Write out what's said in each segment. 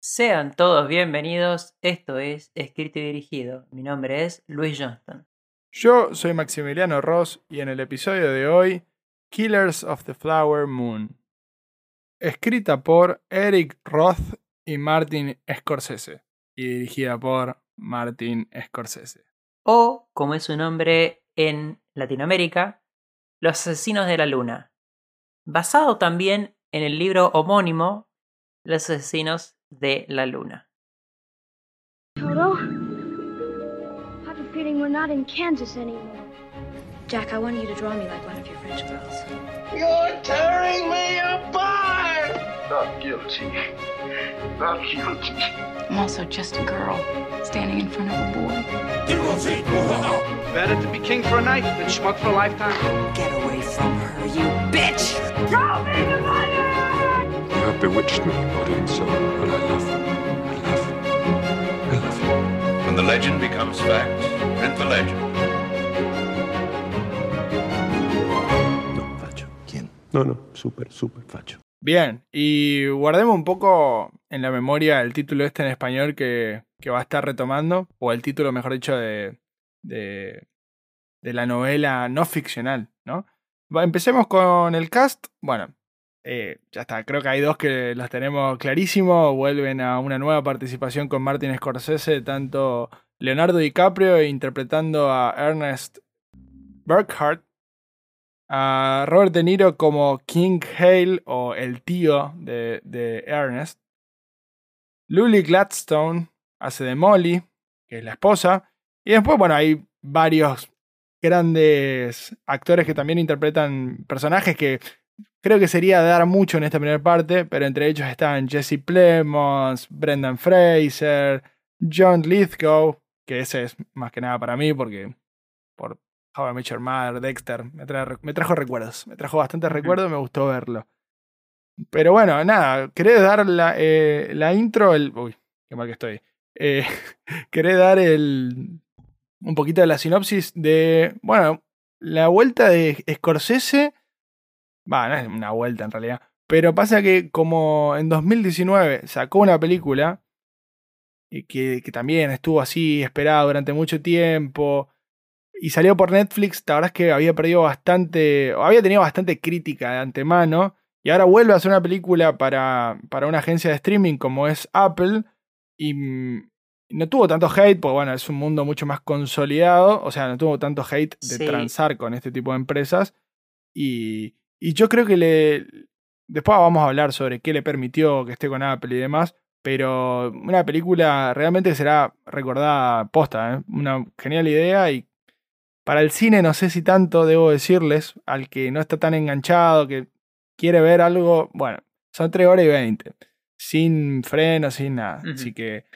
Sean todos bienvenidos, esto es Escrito y Dirigido. Mi nombre es Luis Johnston. Yo soy Maximiliano Ross y en el episodio de hoy, Killers of the Flower Moon. Escrita por Eric Roth y Martin Scorsese y dirigida por Martin Scorsese. O, como es su nombre en Latinoamérica, Los Asesinos de la Luna. Basado también en el libro homónimo Los Asesinos de la Luna. Toto, I have a feeling we're not in Kansas anymore. Jack, I want you to draw me like one of your French girls. You're tearing me apart! Not guilty. Not guilty. I'm also just a girl standing in front of a boy. Better to be king for a night than schmuck for a lifetime. Get away from her, you bitch! Throw me the You have bewitched me, body and soul, and I love you. I love you. I love you. When the legend becomes fact, print the legend. No, facho. ¿Quién? No, no, súper, súper facho. Bien, y guardemos un poco en la memoria el título este en español que, que va a estar retomando, o el título, mejor dicho, de, de, de la novela no ficcional, ¿no? Empecemos con el cast. Bueno, eh, ya está, creo que hay dos que los tenemos clarísimos. Vuelven a una nueva participación con Martin Scorsese, tanto Leonardo DiCaprio interpretando a Ernest Burkhardt, a Robert De Niro como King Hale o el tío de, de Ernest. Lily Gladstone hace de Molly, que es la esposa. Y después, bueno, hay varios grandes actores que también interpretan personajes que creo que sería dar mucho en esta primera parte, pero entre ellos están Jesse Plemons, Brendan Fraser, John Lithgow, que ese es más que nada para mí porque por How I Met Your Mother, Dexter, me, trae- me trajo recuerdos, me trajo bastantes recuerdos, me gustó verlo. Pero bueno, nada, ¿querés dar la, eh, la intro? El, uy, qué mal que estoy. Eh, ¿Querés dar el, un poquito de la sinopsis de, bueno, la vuelta de Scorsese? Va, no es una vuelta en realidad. Pero pasa que como en 2019 sacó una película que, que también estuvo así esperada durante mucho tiempo y salió por Netflix, la verdad es que había perdido bastante, o había tenido bastante crítica de antemano y ahora vuelve a hacer una película para, para una agencia de streaming como es Apple y no tuvo tanto hate, porque bueno, es un mundo mucho más consolidado, o sea, no tuvo tanto hate de Sí. transar con este tipo de empresas y, y yo creo que le... Después vamos a hablar sobre qué le permitió que esté con Apple y demás, pero una película realmente será recordada posta, ¿eh? una genial idea y para el cine no sé si tanto debo decirles, al que no está tan enganchado, que quiere ver algo, bueno, son 3 horas y 20, sin freno, sin nada. Así que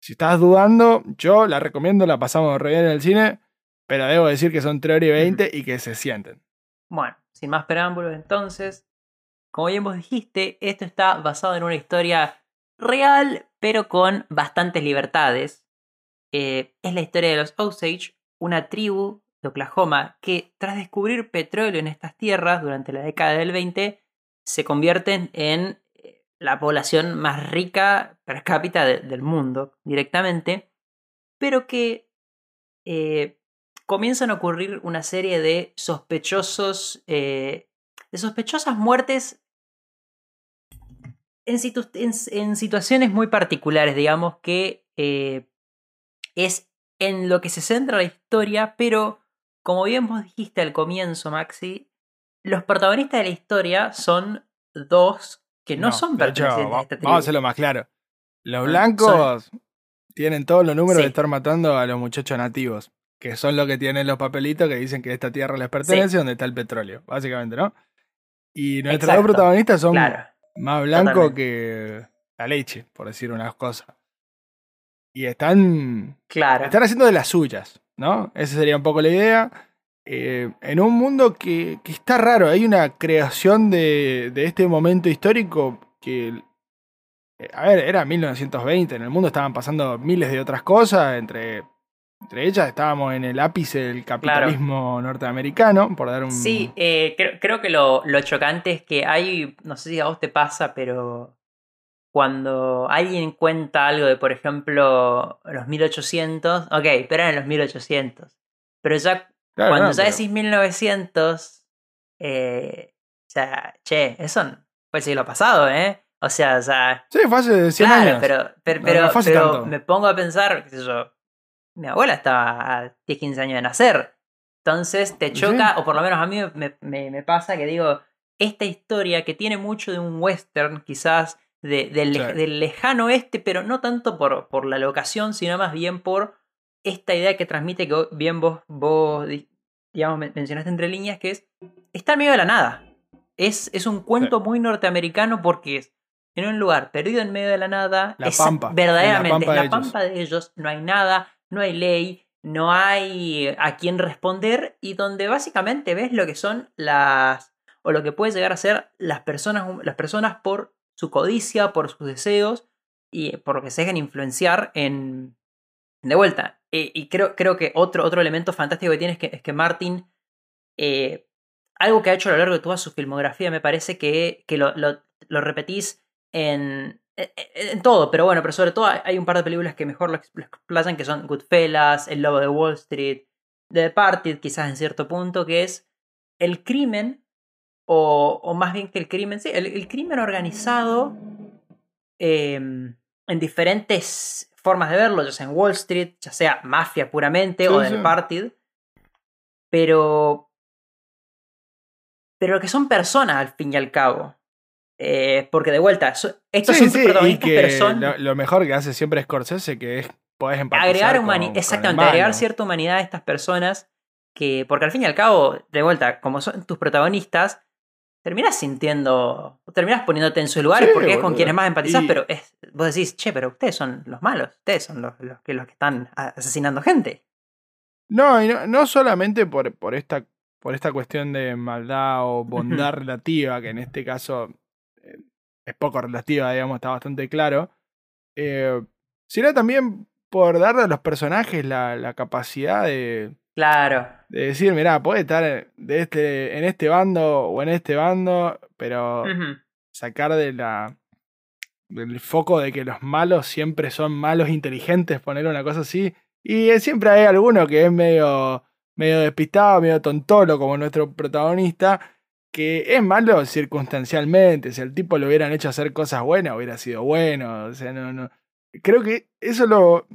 si estás dudando, yo la recomiendo, la pasamos re bien en el cine, pero debo decir que son 3 horas y 20 y que se sienten. Bueno, sin más preámbulos entonces, como bien vos dijiste, esto está basado en una historia real, pero con bastantes libertades. Eh, es la historia de los Osage, una tribu de Oklahoma que tras descubrir petróleo en estas tierras durante la década del 20, se convierten en eh, la población más rica per cápita de- del mundo directamente, pero que eh, comienzan a ocurrir una serie de sospechosos, eh, de sospechosas muertes en, situ- en- en situaciones muy particulares, digamos, que eh, es en lo que se centra la historia, pero como bien vos dijiste al comienzo, Maxi, los protagonistas de la historia son dos que no, son de hecho, pertenecientes a esta tribu. vamos a hacerlo más claro. Los Ah, blancos tienen todos los números Sí. de estar matando a los muchachos nativos, que son los que tienen los papelitos que dicen que esta tierra les pertenece, donde está el petróleo, básicamente, ¿no? Y nuestros Exacto, dos protagonistas son Claro. más blancos que la leche, por decir unas cosas. Y están, Claro. están haciendo de las suyas, ¿no? Esa sería un poco la idea. Eh, en un mundo que, que está raro, hay una creación de, de este momento histórico que, eh, a ver, era 1920, en el mundo estaban pasando miles de otras cosas, entre, entre ellas estábamos en el ápice del capitalismo norteamericano, por dar un... Sí, eh, creo, creo que lo, lo chocante es que hay, no sé si a vos te pasa, pero cuando alguien cuenta algo de, por ejemplo, los 1800, ok, pero eran los 1800. Pero ya, Claro, cuando no, ya pero- decís 1900, eh, o sea, che, eso fue el siglo pasado, ¿eh? O sea, o sea, Sí, fue hace 100 claro, años. pero, pero, pero, no pero me pongo a pensar, qué sé yo, mi abuela estaba a 10, 15 años de nacer. Entonces te Sí. choca, o por lo menos a mí me, me- me pasa que digo, esta historia que tiene mucho de un western, quizás de- del, le- Sí. del lejano oeste, pero no tanto por, por la locación, sino más bien por esta idea que transmite que bien vos, vos di- digamos, men- mencionaste entre líneas, que es, está en medio de la nada. Es, es un cuento muy norteamericano porque es en un lugar perdido en medio de la nada. La es pampa, en la Verdaderamente, pampa es la de ellos. pampa de ellos. No hay nada, no hay ley, no hay a quién responder y donde básicamente ves lo que son las o lo que puede llegar a ser las personas las personas por su codicia, por sus deseos y por lo que se dejan influenciar en de vuelta. Y creo, creo que otro, otro elemento fantástico que tiene es que, es que Martin eh, algo que ha hecho a lo largo de toda su filmografía me parece que, que lo, lo- lo repetís en, en, en todo, pero bueno, pero sobre todo hay- un par de películas que mejor lo, ex- lo explayan, que son Goodfellas, El Lobo de Wall Street, The Departed quizás en cierto punto, que es el crimen, o, o más bien que el crimen, sí, el, el crimen organizado eh, en diferentes formas de verlo, ya sea en Wall Street, ya sea mafia puramente Sí, o The sí. Departed, pero pero que son personas al fin y al cabo. Eh, porque de vuelta, so- estos Sí, son tus sí, protagonistas, que pero son lo, lo mejor que hace siempre Scorsese, que es podés empatizar agregar con- humani- con el exactamente, agregar cierta humanidad a estas personas que, porque al fin y al cabo, de vuelta, como son tus protagonistas, terminás sintiendo, terminás poniéndote en sus lugares Sí, porque es con quienes más empatizás, Y- pero es, vos decís, che, pero ustedes son los malos, ustedes son los, los que, los que están asesinando gente. No, y no, no solamente por, por, esta, por esta cuestión de maldad o bondad relativa, que en este caso es poco relativa, digamos, está bastante claro, eh, sino también por darle a los personajes la, la capacidad de, Claro. de decir, mirá, puede estar de este, en este bando o en este bando, pero sacar de la del foco de que los malos siempre son malos inteligentes, poner una cosa así. Y eh, siempre hay alguno que es medio, medio despistado, medio tontolo, como nuestro protagonista, que es malo circunstancialmente. Si al tipo lo hubieran hecho hacer cosas buenas, hubiera sido bueno. O sea, no, no. Creo que eso lo.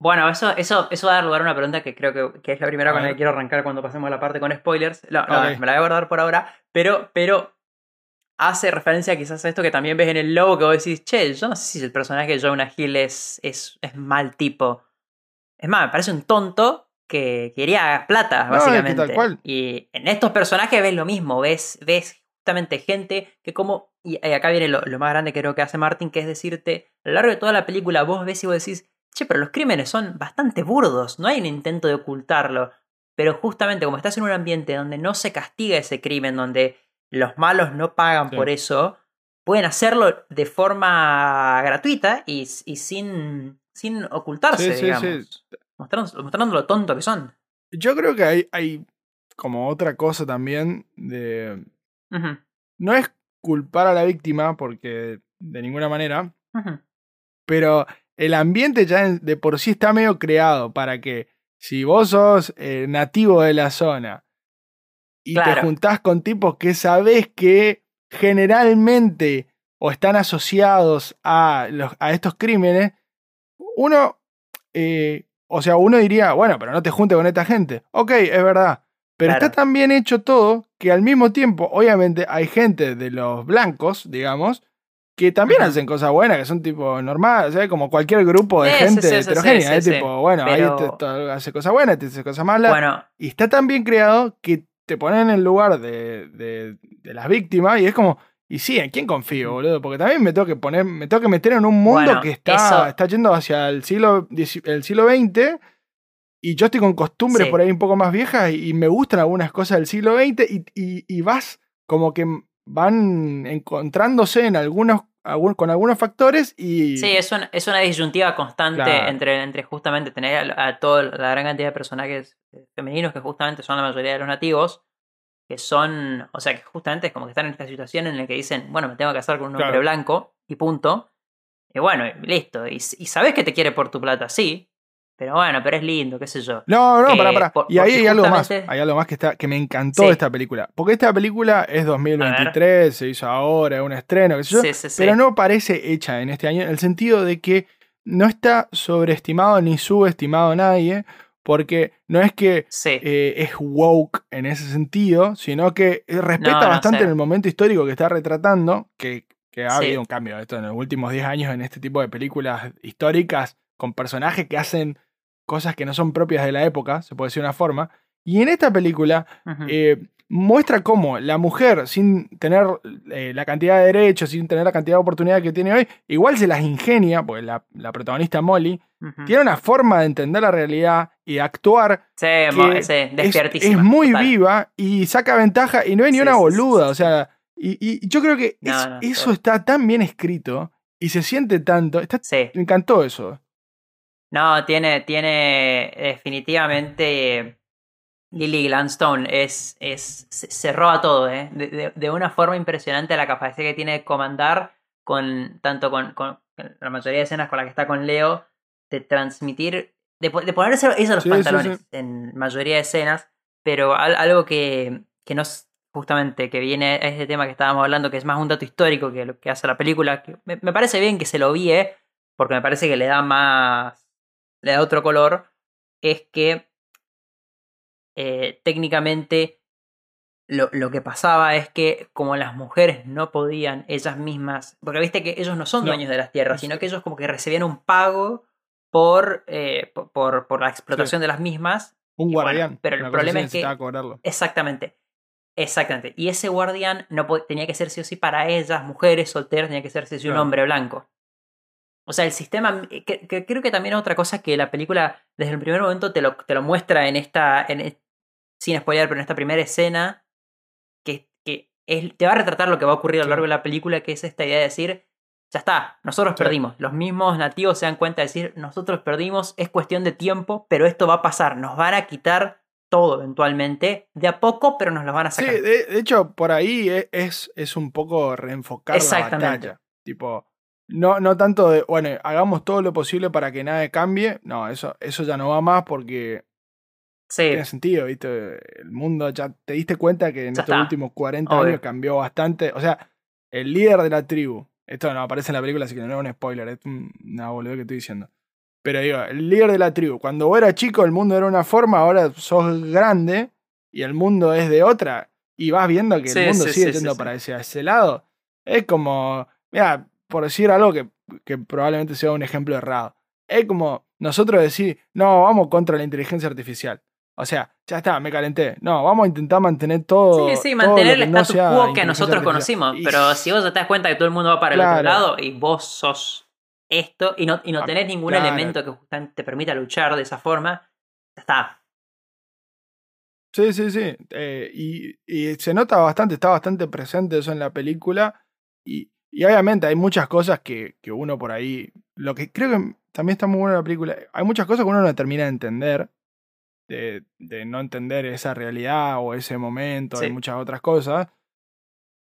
Bueno, eso, eso, eso va a dar lugar a una pregunta que creo que, que es la primera A con la que quiero arrancar cuando pasemos a la parte con spoilers. No, no, Ok. me la voy a guardar por ahora, pero, pero hace referencia quizás a esto que también ves en el logo que vos decís, che, yo no sé si el personaje de Jonah Hill es, es, es mal tipo. Es más, me parece un tonto que quería plata, No, es que básicamente. tal cual. Y en estos personajes ves lo mismo, ves, ves justamente gente que como, y y acá viene lo, lo más grande que creo que hace Martin, que es decirte, a lo largo de toda la película vos ves y vos decís, che, pero los crímenes son bastante burdos, no hay un intento de ocultarlo. Pero justamente como estás en un ambiente donde no se castiga ese crimen, donde los malos no pagan Sí. por eso, pueden hacerlo de forma gratuita y, y sin, sin ocultarse, Sí, sí, digamos. Mostrando, mostrando lo tonto que son. Yo creo que hay, hay como otra cosa también de. No es culpar a la víctima, porque de ninguna manera. pero el ambiente ya de por sí está medio creado para que si vos sos eh, nativo de la zona y te juntás con tipos que sabés que generalmente o están asociados a, los, a estos crímenes, uno, eh, o sea, uno diría, bueno, pero no te juntes con esta gente. Ok, es verdad. Pero Claro. está tan bien hecho todo que al mismo tiempo, obviamente, hay gente de los blancos, digamos, que también Ajá. hacen cosas buenas, que son tipo normales, ¿sabes? como cualquier grupo de Sí, gente sí, heterogénea. sí, es sí, tipo, bueno, ahí Pero- este, esto hace cosas buenas, este hace cosas malas. Bueno, Y está tan bien creado que te ponen en el lugar de, de, de las víctimas y es como, y sí, ¿en quién confío, boludo? Porque también me tengo que poner, me tengo que meter en un mundo Bueno, que está, eso- está yendo hacia el siglo, el siglo XX y yo estoy con costumbres Sí. por ahí un poco más viejas y, y me gustan algunas cosas del siglo XX y, y- y vas como que van encontrándose en algunos, con algunos factores y... Sí, es una, es una disyuntiva constante Claro. entre, entre justamente tener a, a toda la gran cantidad de personajes eh, femeninos que justamente son la mayoría de los nativos, que son, o sea, que justamente es como que están en esta situación en la que dicen, bueno, me tengo que casar con un hombre Claro. blanco y punto. Y bueno, y listo. Y, y sabes que te quiere por tu plata, sí. Pero bueno, pero es lindo, qué sé yo. No, no, Eh, pará, pará. por- Y ahí hay algo más. Hay algo más que, está, que me encantó Sí. de esta película. Porque esta película es 2023, se hizo ahora, es un estreno, qué sé yo. Sí, sí, sí. Pero no parece hecha en este año, en el sentido de que no está sobreestimado ni subestimado nadie, porque no es que Sí. eh, es woke en ese sentido, sino que eh, respeta No, no bastante sé. en el momento histórico que está retratando, que, que ha Sí. habido un cambio esto en los últimos 10 años en este tipo de películas históricas con personajes que hacen cosas que no son propias de la época, se puede decir de una forma. Y en esta película eh, muestra cómo la mujer, sin tener eh, la cantidad de derechos, sin tener la cantidad de oportunidades que tiene hoy, igual se las ingenia, porque la, la protagonista Molly tiene una forma de entender la realidad y actuar Sí, que sí, es, despiertísima. es muy total. viva y saca ventaja y no es ni Sí, una boluda, o sea, y, y yo creo que No, es- no, eso está tan bien escrito y se siente tanto, está- Sí. me encantó eso. No, tiene, tiene definitivamente eh, Lily Gladstone es, es se, se roba todo, ¿eh? De, de- de una forma impresionante la capacidad que tiene de comandar con tanto con, con la mayoría de escenas con la que está con Leo, de transmitir, de, de ponerse eso los Sí, sí, pantalones sí. en mayoría de escenas, pero al- algo que, que nos justamente que viene a este tema que estábamos hablando, que es más un dato histórico que lo que hace la película, que me, me parece bien que se lo vi, ¿eh? porque me parece que le da más, le da otro color, es que eh, técnicamente lo, lo que pasaba es que como las mujeres no podían ellas mismas, porque viste que ellos no son No, dueños de las tierras, sino que ellos como que recibían un pago por, eh, po- por, por la explotación de las mismas. Un Y bueno, guardián. pero el problema es que- cobrarlo. Exactamente. Exactamente. Y ese guardián no tenía que ser sí o sí para ellas, mujeres solteras, tenía que ser sí o sí un hombre blanco. O sea, el sistema, eh, que, que creo que también es otra cosa que la película desde el primer momento te lo, te lo muestra en esta, en, es- sin spoiler, pero en esta primera escena, que, que es- te va a retratar lo que va a ocurrir a lo largo de la película, que es esta idea de decir, ya está, nosotros Sí. perdimos. Los mismos nativos se dan cuenta de decir, nosotros perdimos, es cuestión de tiempo, pero esto va a pasar, nos van a quitar todo eventualmente, de a poco, pero nos los van a Sí, sacar. de, de hecho, por ahí e- es, es un poco reenfocar la Exactamente. batalla. Tipo, no, no tanto de, bueno, hagamos todo lo posible para que nada cambie. No, eso, eso ya no va más porque Sí, tiene sentido, ¿viste? El mundo ya te diste cuenta que en Ya estos está. últimos 40 Obvio. años cambió bastante. O sea, el líder de la tribu, esto no aparece en la película, así que no es un spoiler, es un- una boludez que estoy diciendo. Pero digo, el líder de la tribu, cuando vos eras chico, el mundo era una forma, ahora sos grande y el mundo es de otra. Y vas viendo que Sí, el mundo sí, sigue sí, yendo para ese, ese lado. Es como, mira, por decir algo que, que probablemente sea un ejemplo errado. Es como nosotros decir, no, vamos contra la inteligencia artificial. O sea, ya está, me calenté. No, vamos a intentar mantener todo. sí, sí, mantener el no status quo que nosotros conocimos. Y- Pero si vos te das cuenta que todo el mundo va para el otro lado y vos sos esto y no, y no Ah, tenés ningún claro. elemento que justamente te permita luchar de esa forma, ya está. Sí, sí, sí. Eh, y, y se nota bastante, está bastante presente eso en la película. Y, y obviamente hay muchas cosas que, que uno por ahí. Lo que creo que también está muy buena la película. Hay muchas cosas que uno no termina de entender. De, de no entender esa realidad o ese momento. Sí. muchas otras cosas.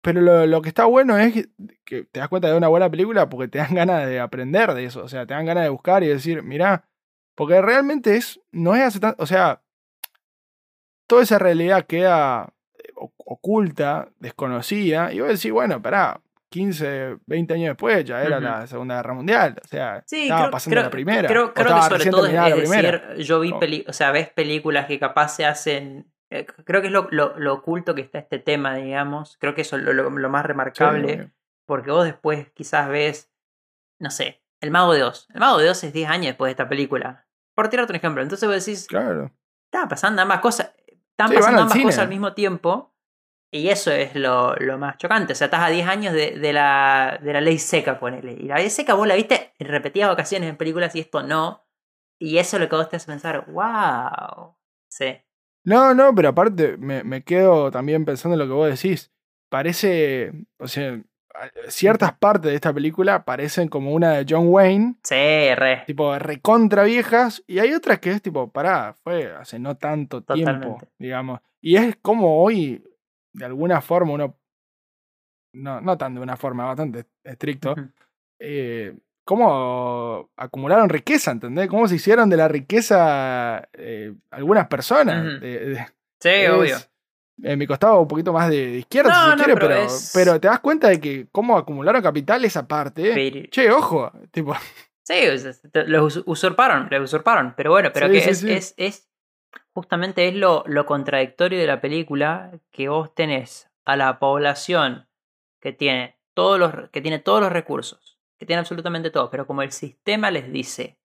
Pero lo, lo que está bueno es que, que te das cuenta de una buena película porque te dan ganas de aprender de eso. O sea, te dan ganas de buscar y decir, mirá. Porque realmente es. No es tan- O sea, toda esa realidad queda eh, oculta, desconocida, y vos decís, bueno, pará, 15, 20 años después ya era la Segunda Guerra Mundial, o sea, Sí, estaba creo, pasando creo- la primera. Creo, que sobre todo es, decir, yo vi peli o sea, ves películas que capaz se hacen. eh, creo que es lo, lo, lo oculto que está este tema, digamos. Creo que eso es lo, más remarcable. Porque vos después quizás ves, no sé, El Mago de Oz. El Mago de Oz es 10 años después de esta película. Por tirarte un ejemplo. Entonces vos decís, Claro. están pasando ambas cosas. Sí, van pasando ambas cine. cosas al mismo tiempo. Y eso es lo, lo más chocante. O sea, estás a 10 años de, de la, de la ley seca, ponele. Y la ley seca vos la viste en repetidas ocasiones en películas y esto no. Y eso es lo que vos te hace pensar, wow. Sí. No, no, pero aparte me, me quedo también pensando en lo que vos decís. Parece, o sea, ciertas partes de esta película parecen como una de John Wayne, Sí, re. tipo recontra viejas, y hay otras que es tipo, pará, fue hace no tanto tiempo, Totalmente. digamos. Y es como hoy, de alguna forma, uno, no, no tan de una forma, bastante estricto, eh, cómo acumularon riqueza, ¿entendés? Cómo se hicieron de la riqueza eh, algunas personas. De- de- Sí, es- obvio. En mi costado un poquito más de, izquierda, No, si se no, quiere, pero pero, es- pero te das cuenta de que cómo acumularon capital esa parte. Pero- Che, ojo, tipo, Sí, los us- usurparon, los usurparon. Pero bueno, pero Sí, que sí, es, sí. es, es. Justamente es lo, lo contradictorio de la película. Que vos tenés a la población que tiene todos los, que tiene todos los recursos. Que tiene absolutamente todo. Pero como el sistema les dice.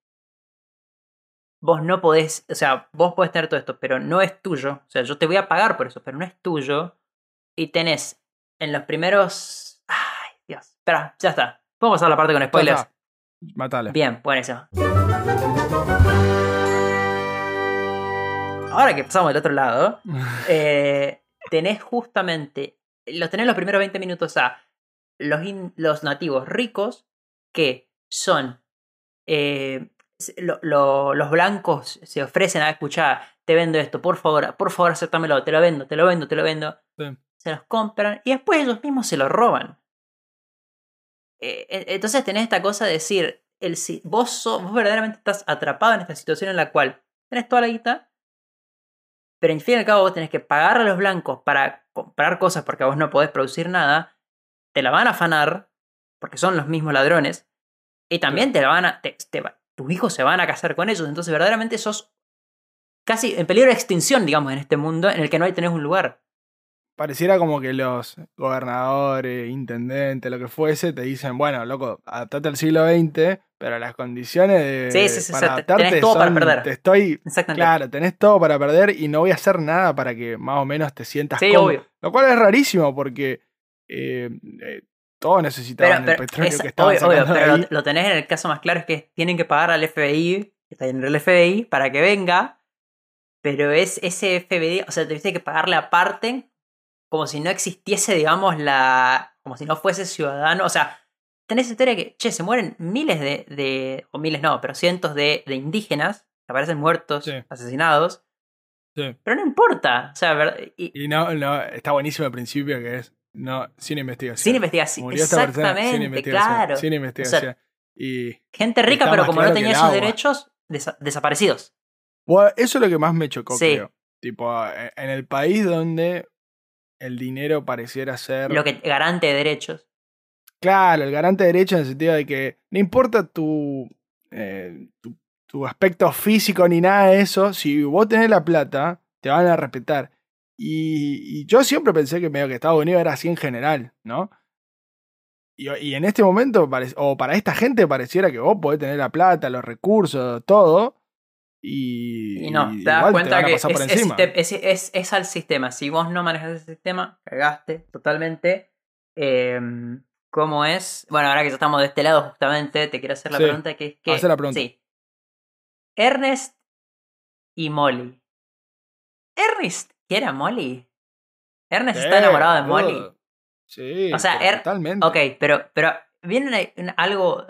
Vos no podés. O sea, vos podés tener todo esto, pero no es tuyo. O sea, yo te voy a pagar por eso, pero no es tuyo. Y tenés en los primeros. Ay, Dios. Espera, ya está. Vamos a la parte con spoilers. está. matala. Bien, buenísimo. Ahora que pasamos del otro lado, eh, tenés justamente, los tenés los primeros 20 minutos a los, in- los nativos ricos que son, eh, se- lo- lo- los blancos se ofrecen a escuchar, te vendo esto, por favor, por favor acéptamelo, te lo vendo, te lo vendo, te lo vendo. Sí. Se los compran y después ellos mismos se lo roban. Eh, entonces tenés esta cosa de decir, el, vos, sos- vos verdaderamente estás atrapado en esta situación en la cual tenés toda la guita, pero en fin y al cabo vos tenés que pagar a los blancos para comprar cosas porque vos no podés producir nada, te la van a afanar, porque son los mismos ladrones, y también te la van a... te- tus hijos se van a casar con ellos, entonces verdaderamente sos casi en peligro de extinción, digamos, en este mundo en el que no hay tenés un lugar. Pareciera como que los gobernadores, intendentes, lo que fuese, te dicen, bueno, loco, adaptate al siglo XX, pero las condiciones de, Sí, sí, sí, para adaptarte tenés todo para son- perder. Te estoy, Exactamente. claro, tenés todo para perder y no voy a hacer nada para que más o menos te sientas Sí, cómodo. obvio. Lo cual es rarísimo porque eh, eh, todos necesitaban Pero, el petróleo es- que estaban obvio, obvio, sacando pero ahí. lo, lo tenés en el caso más claro es que tienen que pagar al FBI, que está en el FBI, para que venga, pero es ese FBI, o sea, te que pagarle aparte, como si no existiese, digamos, la. como si no fuese ciudadano, o sea, tenés esa historia que, che, se mueren miles de, de o miles no, pero cientos de, de indígenas, que aparecen muertos, Sí. asesinados, Sí. pero no importa, o sea, ver- y- Y no, no, está buenísimo el principio que es no, sin investigación. sin investigación, Murió esta persona exactamente, sin investigación. claro. Sin investigación. y Gente rica, pero como claro no tenía esos derechos, desa- desaparecidos. Bueno, eso es lo que más me chocó, Sí. creo. Tipo, eh, en el país donde el dinero pareciera ser. Lo que garante de derechos. Claro, el garante de derecho en el sentido de que no importa tu, eh, tu, tu aspecto físico ni nada de eso, si vos tenés la plata, te van a respetar. Y, y yo siempre pensé que medio que Estados Unidos era así en general, ¿no? Y, y en este momento, pare- o para esta gente, pareciera que vos podés tener la plata, los recursos, todo. Y, Y no, y te das cuenta que es, es es- al sistema. Si vos no manejas ese sistema, cagaste totalmente. Eh, ¿Cómo es? Bueno, ahora que ya estamos de este lado, justamente, te quiero hacer la Sí, pregunta que es que. hacé la pregunta. Sí. Ernest y Molly. ¿Ernest quiere a Molly? ¿Ernest está enamorado de. Molly? Sí, O sea, pero er- totalmente. Ok, pero, pero viene una- una- algo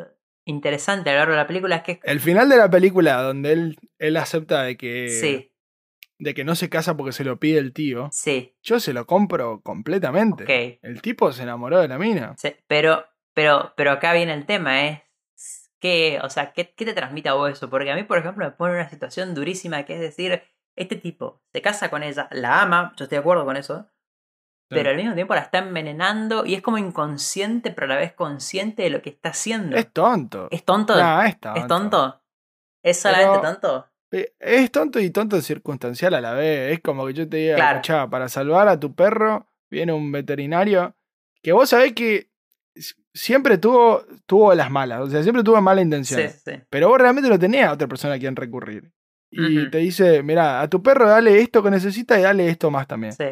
interesante a lo largo de la película, es que. El final de la película, donde él, él acepta de que, Sí, de que no se casa porque se lo pide el tío, sí, yo se lo compro completamente. El tipo se enamoró de la mina. Sí, pero, pero, pero acá viene el tema, es que, o sea, ¿qué, ¿qué te transmite a vos eso? Porque a mí, por ejemplo, me pone una situación durísima que es decir, este tipo se casa con ella, la ama, yo estoy de acuerdo con eso, pero al mismo tiempo la está envenenando y es como inconsciente, pero a la vez consciente de lo que está haciendo. Es tonto. ¿Es tonto? Nah, es tonto. ¿Es tonto? ¿Es solamente Pero- tonto? Eh, Es tonto y tonto circunstancial a la vez. Es como que yo te diga, Claro. "Escuchá, para salvar a tu perro viene un veterinario que vos sabés que siempre tuvo, tuvo las malas, o sea, siempre tuvo mala intención. Sí, sí. Pero vos realmente no tenías a otra persona a quien recurrir. Y te dice, mira, a tu perro dale esto que necesita y dale esto más también. Sí,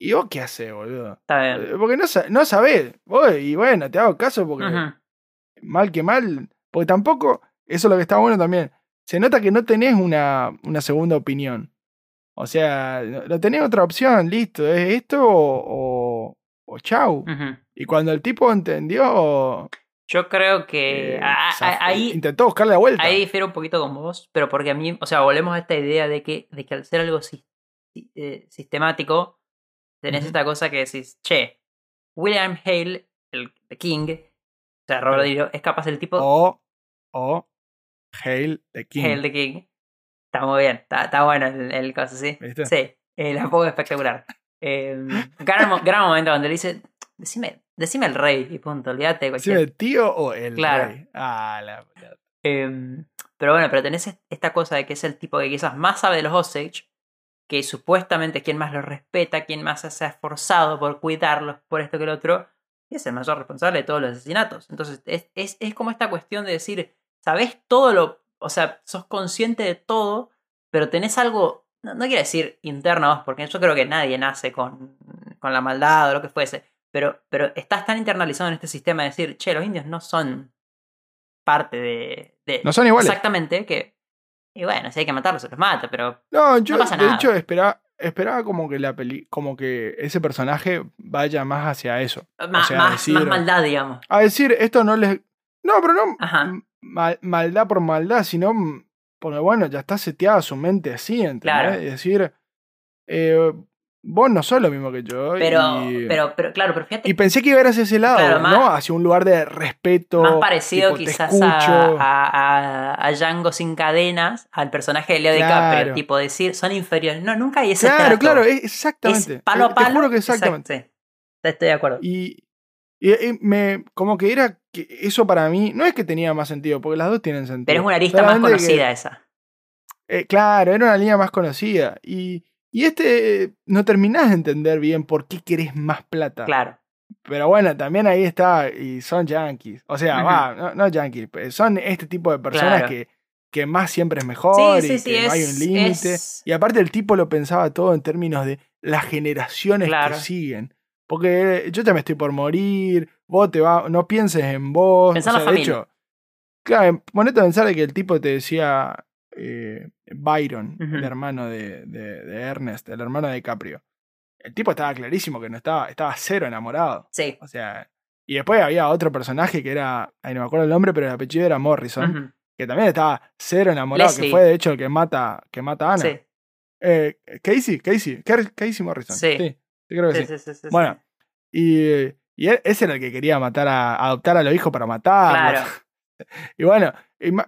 ¿Y vos qué haces, boludo? está bien. Eh, Porque no, no sabés. Vos, y bueno, te hago caso porque mal que mal. Porque tampoco, eso es lo que está bueno también. Se nota que no tenés una, una segunda opinión. O sea, no, tenés otra opción, listo. ¿Es esto o, o, o chau? Y cuando el tipo entendió, Yo creo que eh, a- a- zaf- ahí, intentó buscarle la vuelta. Ahí difiero un poquito con vos, pero porque a mí, o sea, volvemos a esta idea de que, de que al ser algo si- eh, sistemático, tenés esta cosa que decís, che, William Hale, el King, sea, Robert De Niro es capaz el tipo. O, o Hail the King. Hail the King. Está muy bien, está, está bueno el, el caso, ¿sí? ¿Viste? Sí, eh, la pongo espectacular. Eh, gran, mo- gran momento donde le dice, decime, decime el rey y punto, olvídate cualquier... ¿Decime tío o el Claro. rey? Ah, la. Em, pero bueno, pero tenés est- esta cosa de que es el tipo que quizás más sabe de los Osage, que supuestamente es quien más los respeta, quien más se ha esforzado por cuidarlos, por esto que el otro, y es el mayor responsable de todos los asesinatos. Entonces, es, es, es como esta cuestión de decir, sabés todo lo, o sea, sos consciente de todo, pero tenés algo, no, no quiero decir interno, porque yo creo que nadie nace con, con la maldad o lo que fuese, pero, pero estás tan internalizado en este sistema de decir, che, los indios no son parte de... de No son iguales. Exactamente, que... Y bueno, si hay que matarlos, se los mata, pero... No, yo pasa de nada. hecho esperaba, esperaba como que la peli, como que ese personaje vaya más hacia eso. ma- sea, más, decir- más maldad, digamos. A decir, esto no les. No, pero no mal- maldad por maldad, sino porque bueno, ya está seteada su mente así, ¿entendés? Claro. Es decir, eh, vos no sos lo mismo que yo. Pero, y, pero, pero, claro, pero fíjate y pensé que iba a ir hacia ese lado, Claro, más- ¿no? Hacia un lugar de respeto. más parecido tipo, quizás a, a, Django sin cadenas, al personaje de Leo Claro. DiCaprio, tipo decir, son inferiores. No, nunca hay ese Claro, trato. claro, es- exactamente. Es palo a palo. Te juro que sí. Estoy de acuerdo. Y, y- y me, como que era que eso para mí, no es que tenía más sentido, porque las dos tienen sentido. Pero es una arista más Solamente que- conocida esa. eh, claro, era una línea más conocida. Y, y este eh, no terminás de entender bien por qué querés más plata. Claro. Pero bueno, también ahí está, y son yankees. O sea, va, no, no yankees, son este tipo de personas Claro. que, que más siempre es mejor Sí, sí, y sí, que no hay un límite. es- Y aparte el tipo lo pensaba todo en términos de las generaciones Claro. que siguen. Porque yo ya me estoy por morir, vos te va, no pienses en vos. Pensá en o la de familia. hecho, claro, ponete a pensar de que el tipo te decía eh, Byron, el hermano de, de- de Ernest, el hermano de Caprio. El tipo estaba clarísimo que no estaba, estaba cero enamorado. Sí. O sea, y después había otro personaje que era, ay, no me acuerdo el nombre, pero el apellido era Morrison, que también estaba cero enamorado, Leslie. que fue de hecho el que mata, que mata a Ana. Sí. Eh, Casey, Casey, Casey Morrison. Sí. Sí, sí, creo que Sí, sí. Bueno, y, y él- ese era el que quería matar a, adoptar a los hijos para matarlos. Claro. Y bueno,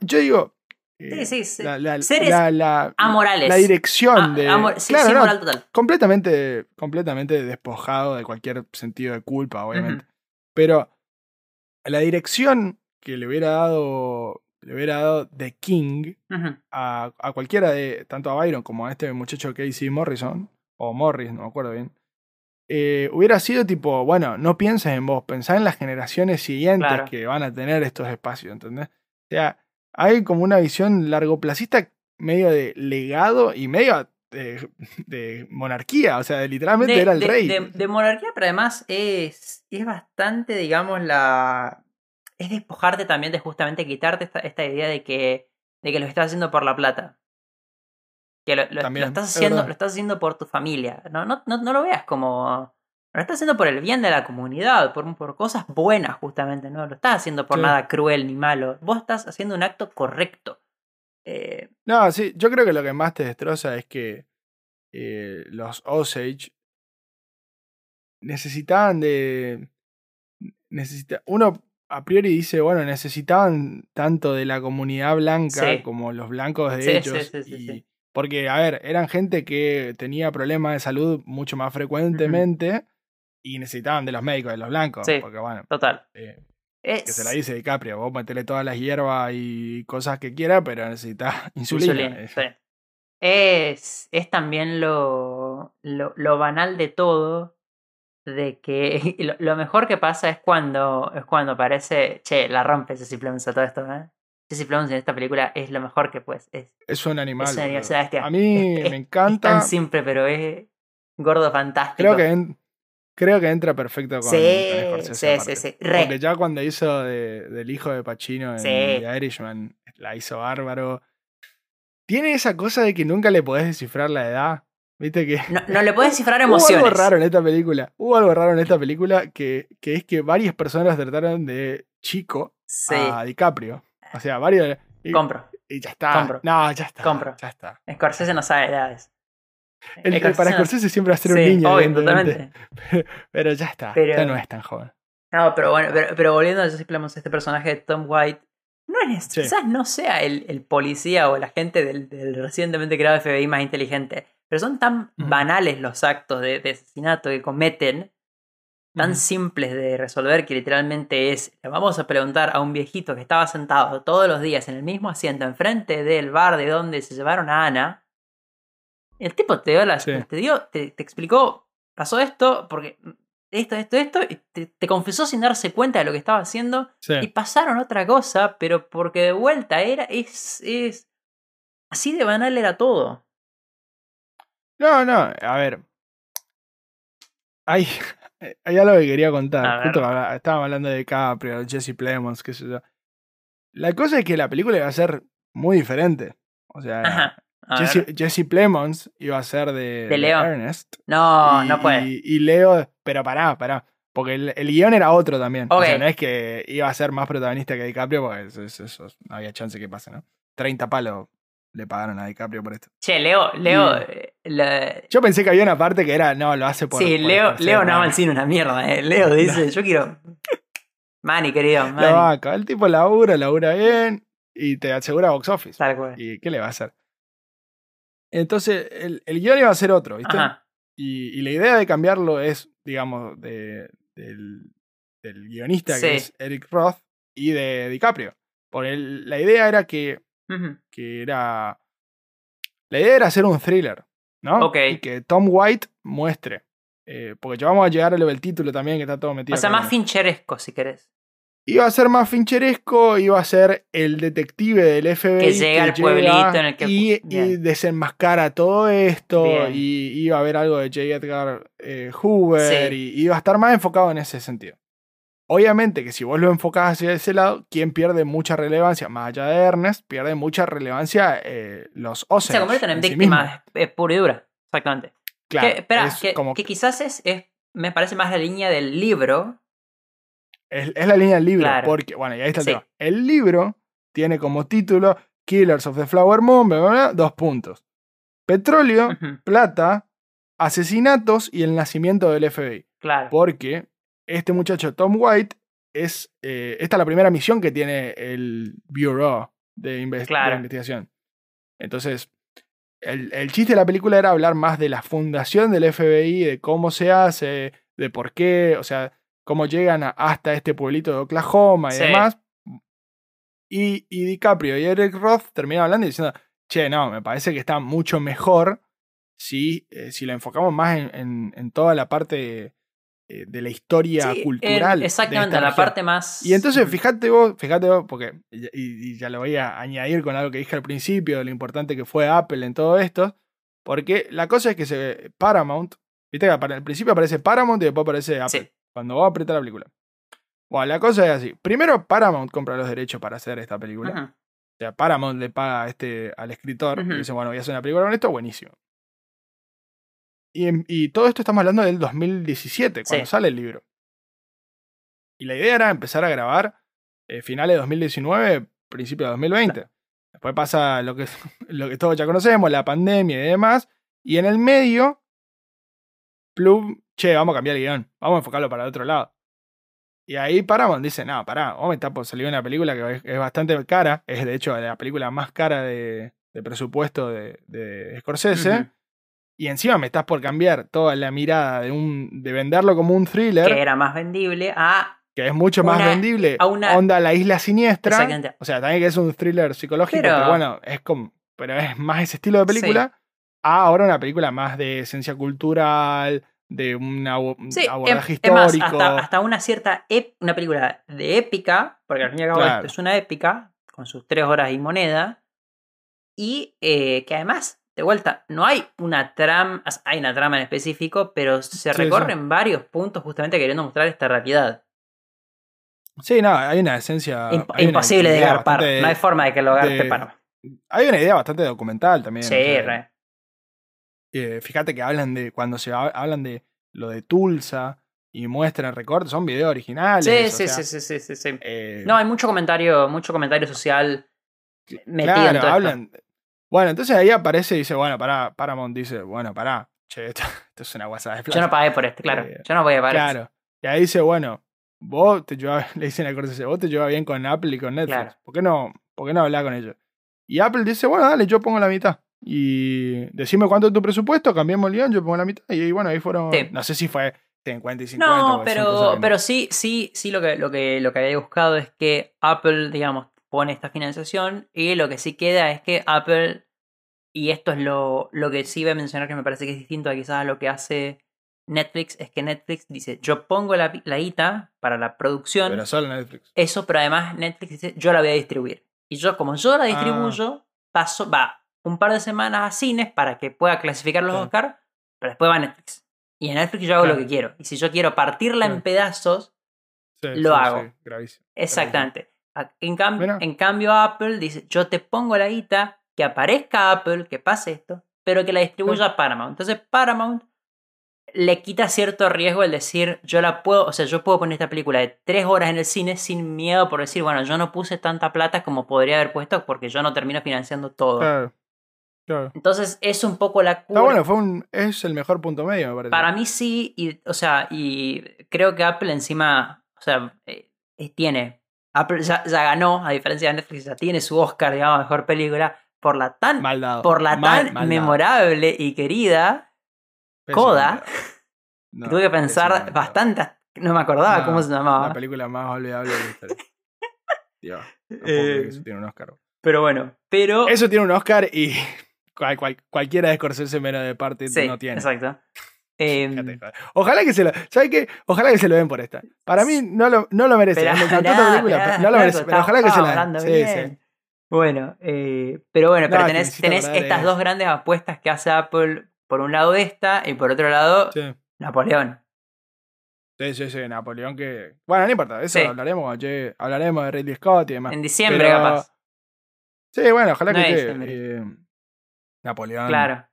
yo digo. Eh, Sí, sí, sí. La, la- Seres la- la- amorales. La dirección Ah, de. amor- sí, claro, sí, no, moral total. completamente, completamente despojado de cualquier sentido de culpa, obviamente. Pero la dirección que le hubiera dado. Le hubiera dado The King a, a cualquiera de. tanto a Byron como a este muchacho Casey Morrison. O Morris, no me acuerdo bien. eh, hubiera sido tipo, bueno, no pienses en vos, pensá en las generaciones siguientes Claro. que van a tener estos espacios, ¿entendés? O sea, hay como una visión largoplacista medio de legado y medio de, de monarquía, o sea, literalmente de, era el de- rey. de- de monarquía, pero además es, es bastante, digamos, la. Es despojarte también de justamente quitarte esta, esta idea de que, de que lo estás haciendo por la plata. Que lo, lo- lo También, estás es haciendo, lo estás haciendo por tu familia. No, no, no, no lo veas como. Lo estás haciendo por el bien de la comunidad, por, por cosas buenas, justamente, ¿no? Lo estás haciendo por Sí. nada cruel ni malo. Vos estás haciendo un acto correcto. Eh, No, sí, yo creo que lo que más te destroza es que eh, los Osage necesitaban de. Necesita, uno a priori dice, bueno, necesitaban tanto de la comunidad blanca Sí. como los blancos de Sí, ellos. sí, sí, y- sí. Porque, a ver, eran gente que tenía problemas de salud mucho más frecuentemente y necesitaban de los médicos de los blancos. Sí. Porque, bueno, total. eh, Es, que se la dice DiCaprio, vos metele todas las hierbas y cosas que quieras, pero necesitas insulina. Insulina, Eh, sí. Es, es también lo, lo, lo banal de todo, de que lo, lo mejor que pasa es cuando, es cuando parece, che, la rompe Jesse Plemons a todo esto, ¿eh? Jesse Plemons en esta película es lo mejor que pues es. Es un animal. Es un animal, boludo. o sea, es que- a mí es- me Es encanta. tan simple, pero es gordo fantástico. Creo que, en- creo que entra perfecto con, Sí, con Scorsese, sí, sí, sí. Re. Porque ya cuando hizo de- del hijo de Pacino en Sí. The Irishman, la hizo bárbaro. Tiene esa cosa de que nunca le podés descifrar la edad. Viste que. no, no le puedes cifrar Hubo emociones. algo raro en esta película. Hubo algo raro en esta película que, que es que varias personas trataron de chico Sí, a DiCaprio. O sea, varios. Y, compro. y ya está. Compro. No, ya está. Compro. Ya está. Scorsese no sabe edades. El, el- para Scorsese siempre va a ser un niño. obvio, evidentemente. totalmente. Pero ya está. Pero- Ya no es tan joven. No, pero bueno, pero, pero volviendo a Plemons, este personaje de Tom White, no es, Sí. quizás no sea el, el policía o el agente del, del recientemente creado FBI más inteligente, pero son tan Ujú. banales los actos de, de asesinato que cometen, tan simples de resolver que literalmente es, le vamos a preguntar a un viejito que estaba sentado todos los días en el mismo asiento enfrente del bar de donde se llevaron a Ana. El tipo te dio las, Sí. te dio, te, te explicó, pasó esto, porque esto, esto, esto, y te, te confesó sin darse cuenta de lo que estaba haciendo, Sí. y pasaron otra cosa, pero porque de vuelta era, es, es, así de banal era todo. No, no, a ver. Hay, hay algo que quería contar. Justo estábamos hablando de Caprio, Jesse Plemons, qué sé yo. La cosa es que la película iba a ser muy diferente. O sea, Ajá. Jesse, Plemons iba a ser de, de Leo. Ernest. No, y, no puede. Y, y Leo, pero pará, pará. Porque el, el guion era otro también. O sea, no es que iba a ser más protagonista que DiCaprio, porque eso, eso- eso no había chance que pase, ¿no? 30 palos le pagaron a DiCaprio por esto. Che, Leo, Leo, Y- eh, la- Yo pensé que había una parte que era, no, lo hace por. sí, por Leo, por Leo no malo. el cine una mierda, eh. Leo dice, yo quiero. Mani, querido, La vaca, el tipo labura, labura bien y te asegura box office. Tal cual. ¿Y qué le va a hacer? Entonces, el, el guion iba a ser otro, ¿viste? Y, y la idea de cambiarlo es, digamos, de, del, del guionista Sí. que es Eric Roth y de DiCaprio. Porque el- la idea era que, que era. La idea era hacer un thriller, ¿no? Ok. Y que Tom White muestre. eh, porque ya vamos a llegar a lo del título también, que está todo metido. O sea, más fincheresco, si querés. Iba a ser más fincheresco, iba a ser el detective del FBI. Que llega al pueblito en el que- Y, y desenmascara todo esto. Bien. Y iba a haber algo de J. Edgar eh, Hoover. Sí. Y iba a estar más enfocado en ese sentido. Obviamente que si vos lo enfocás hacia ese lado, quien pierde mucha relevancia, más allá de Ernest, pierde mucha relevancia eh, los Osage. Se convierten en en víctimas es pura y dura. Exactamente. Claro, que, espera, es, que, como- que quizás es, es. Me parece más la línea del libro. Es, es la línea del libro. Claro. Porque, bueno, y ahí está el Sí. tema. El libro tiene como título Killers of the Flower Moon, bla, bla, bla, dos puntos. Petróleo, plata, asesinatos y el nacimiento del FBI. Claro. Porque este muchacho Tom White es. eh, esta es la primera misión que tiene el Bureau de, inves- de Claro. investigación. Entonces, el, el chiste de la película era hablar más de la fundación del FBI, de cómo se hace, de por qué, o sea, cómo llegan a- hasta este pueblito de Oklahoma y Sí. demás. Y, y DiCaprio y Eric Roth terminaron hablando y diciendo, che, no, me parece que está mucho mejor si, eh, si lo enfocamos más en, en- en toda la parte eh, de la historia Sí, cultural. exactamente, la región". parte más. Y entonces, fíjate vos, fíjate vos, porque, y, y ya lo voy a añadir con algo que dije al principio, de lo importante que fue Apple en todo esto, porque la cosa es que se Paramount, viste que el principio aparece Paramount y después aparece Apple, Sí. Cuando vos apretar la película. Bueno, la cosa es así. Primero, Paramount compra los derechos para hacer esta película. O sea, Paramount le paga a este, al escritor y dice, bueno, voy a hacer una película con esto, buenísimo. Y, todo esto estamos hablando del 2017, cuando Sí. sale el libro. Y la idea era empezar a grabar eh, finales de 2019, principios de 2020. Después pasa lo que, lo que todos ya conocemos, la pandemia y demás. Y en el medio, plum, che, vamos a cambiar el guion, vamos a enfocarlo para el otro lado. Y ahí Paramount dice, no, pará, vamos a estar por salir una película que es, es bastante cara, es de hecho la película más cara de, de presupuesto de, de Scorsese. Y encima me estás por cambiar toda la mirada de, un, de venderlo como un thriller, Que era más vendible a. que es mucho más una- vendible, a una- onda La Isla Siniestra. O sea, también que es un thriller psicológico, pero, Pero- bueno, es como, pero es más ese estilo de película, a ahora una película más de esencia cultural, de un Sí, abordaje em- más, histórico. hasta, hasta una cierta. una película de épica, porque al fin y al cabo Claro. esto es una épica, con sus tres horas y moneda. Y eh, que además, de vuelta, no hay una trama. Hay una trama en específico, pero se Sí, sí. recorren varios puntos justamente queriendo mostrar esta realidad. Sí, no, hay una esencia. Imp- hay una imposible de garpar. No hay forma de que lo garpe para. Hay una idea bastante documental también. Sí, o sea, re. Eh, fíjate que hablan de. Cuando se ha- hablan de lo de Tulsa y muestran recortes, son videos originales. Sí, sí, sea, sí, sí, sí, sí, sí. eh, No, hay mucho comentario, mucho comentario social metido Claro, en todo esto. hablan. Bueno, entonces ahí aparece y dice, bueno, pará, Paramount dice, bueno, pará, che, esto, esto es una guasada de plata. Yo no pagué por este, claro. Eh, Yo no voy a pagar. Claro. Y ahí dice, bueno, vos te llevabas, le dicen a Scorsese, vos te llevas bien con Apple y con Netflix. Claro. ¿Por qué no, por qué no hablar con ellos? Y Apple dice, bueno, dale, yo pongo la mitad. Y decime cuánto es tu presupuesto, cambiemos el guion, yo pongo la mitad. Y, bueno, ahí fueron, Sí. no sé si fue 50 y 50. No, pero, pero sí, sí, sí lo que, lo, que, lo que había buscado es que Apple, digamos, pone esta financiación y lo que sí queda es que Apple, y esto es lo, lo que sí voy a mencionar que me parece que es distinto a quizás a lo que hace Netflix, es que Netflix dice, yo pongo la, la guita para la producción, Pero solo Netflix. eso, pero además Netflix dice, yo la voy a distribuir. Y yo, como yo Ah. la distribuyo, paso, va un par de semanas a cines para que pueda clasificar los Claro. Oscars, pero después va a Netflix. Y en Netflix yo hago lo que quiero. Y si yo quiero partirla en pedazos, Sí, lo sí, hago. sí, gravísimo. exactamente. En, cam- Mira. en cambio, Apple dice, yo te pongo la guita, que aparezca Apple, que pase esto, pero que la distribuya Paramount. Entonces Paramount le quita cierto riesgo el decir, yo la puedo, o sea, yo puedo poner esta película de tres horas en el cine sin miedo por decir, bueno, yo no puse tanta plata como podría haber puesto porque yo no termino financiando todo. Claro. Claro. Entonces es un poco la Está cura. bueno, fue un, es el mejor punto medio, me parece. Para mí sí, y, o sea, y creo que Apple encima, o sea, eh, tiene, Apple ya, ya ganó, a diferencia de Netflix, ya tiene su Oscar, digamos, mejor película, por la tan, Mal dado. por la Mal- tan memorable y querida, Pésimo Coda. No, tuve que pensar pésimo bastante, no me acordaba No, cómo se La llamaba. película más olvidable de la historia. Dios, no puedo Eh, creer que eso tiene un Oscar. Pero bueno, pero... Eso tiene un Oscar y cual- cual- cualquiera de Scorsese menos de parte sí, no tiene. exacto. Em, Fíjate. Ojalá que se lo. ¿Sabes qué? Ojalá que se lo den por esta. Para mí no lo, no lo merece. Me encantó película, pero no lo merece. Pero ojalá que se la den. Sí, sí. Bueno, eh, pero bueno, pero No, tenés, tenés estas es- dos grandes apuestas que hace Apple. Por un lado esta y por otro lado Sí. Napoleón. Sí, sí, sí, Napoleón que. Bueno, no importa, eso hablaremos hablaremos de Ridley Scott y demás. En diciembre capaz. Sí, bueno, ojalá No que es eh, Napoleón, Claro.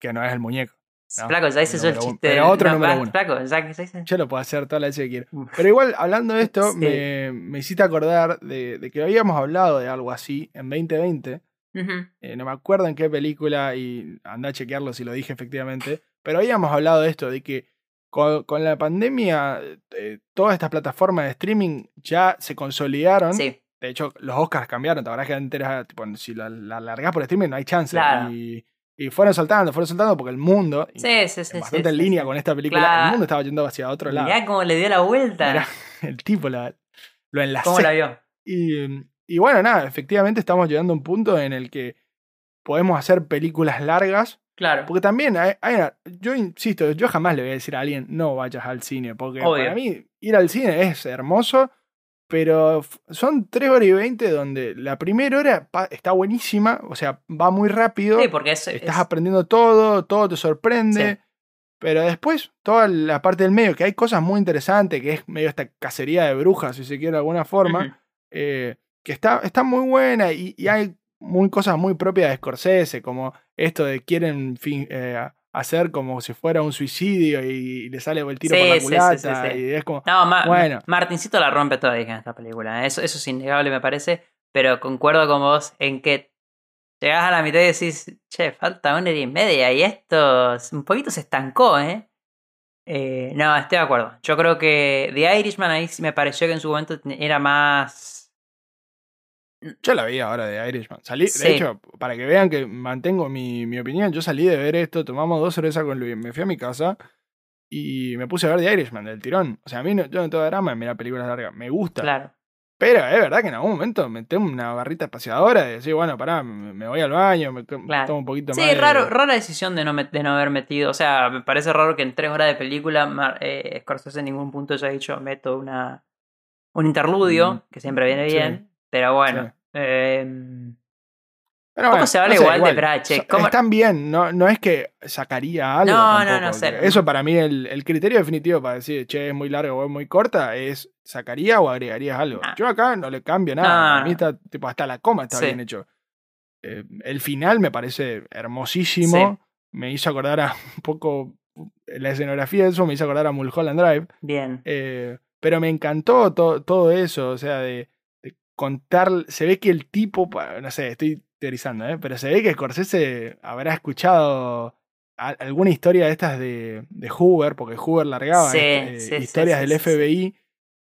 que no es el muñeco. No, Flaco, ya hice yo el chiste. Pero otro no, número uno. Flaco, ya que se dice. Yo lo puedo hacer toda la vez que quiero. Pero igual, hablando de esto, Sí. me, me hiciste acordar de, de que habíamos hablado de algo así en 2020. Ujú. eh, no me acuerdo en qué película y anda a chequearlo si lo dije efectivamente. Pero habíamos hablado de esto, de que con, con la pandemia eh, todas estas plataformas de streaming ya se consolidaron. Sí, De hecho, los Oscars cambiaron. La verdad que antes era, tipo, si la, la largás por streaming no hay chance. Claro. Y, y fueron soltando, fueron soltando porque el mundo, sí, sí. sí, bastante en línea con esta película, Claro. el mundo estaba yendo hacia otro lado. Mirá cómo le dio la vuelta. Mirá, el tipo la- lo enlazó. ¿Cómo la vio? Y, y bueno, nada, efectivamente estamos llegando a un punto en el que podemos hacer películas largas. Claro. Porque también, hay, hay una- yo insisto, yo jamás le voy a decir a alguien no vayas al cine. Porque Obvio. para mí ir al cine es hermoso. Pero son 3 horas y 20 donde la primera hora está buenísima. O sea, va muy rápido. Sí, porque es. Estás es- aprendiendo todo, todo te sorprende. Sí. Pero después, toda la parte del medio, que hay cosas muy interesantes, que es medio esta cacería de brujas, si se quiere de alguna forma, eh, que está, está muy buena y, y hay muy cosas muy propias de Scorsese, como esto de quieren fin- eh, hacer como si fuera un suicidio y, le sale el tiro Sí, por la culata sí, sí. y es como... No, Ma- Bueno. Martincito la rompe toda en esta película. ¿eh? Eso, eso es innegable, me parece. Pero concuerdo con vos en que llegás a la mitad y decís, che, falta una hora y media y esto un poquito se estancó, ¿eh? Eh, no, estoy de acuerdo. Yo creo que The Irishman ahí sí me pareció que en su momento era más. Yo la vi ahora de Irishman. Salí, Sí. De hecho, para que vean que mantengo mi, mi opinión, yo salí de ver esto, tomamos dos cervezas con Luis, me fui a mi casa y me puse a ver The Irishman del tirón. O sea, a mí no, yo no tengo drama en mirar películas largas, me gusta. Claro. Pero es verdad que en algún momento me tengo una barrita espaciadora de decir, bueno, pará, me, voy al baño, me Claro. tomo un poquito Sí, más. de- raro, rara decisión de no, de no haber metido. O sea, me parece raro que en tres horas de película eh, Scorsese en ningún punto haya dicho meto una un interludio, Mm, que siempre viene sí, bien. Pero bueno. sí. Eh, Pero poco se habla no sé, igual de Brache, ¿cómo- Están bien, no, no es que sacaría algo. No, no, tampoco, no sé. que Eso para mí, el, el criterio definitivo para decir, che, es muy larga o es muy corta, es sacaría o agregarías algo. Ah. Yo acá no le cambio nada. No, para mí no. está, tipo, hasta la coma está Sí. bien hecho. Eh, el final me parece hermosísimo. Sí. Me hizo acordar a un poco la escenografía de eso, me hizo acordar a Mulholland Drive. bien. Eh, pero me encantó to- todo eso, o sea, de contar, se ve que el tipo, no sé, estoy teorizando, ¿eh? pero se ve que Scorsese habrá escuchado a- alguna historia de estas de, de Hoover, porque Hoover largaba Sí, este, eh, sí, historias sí, del. FBI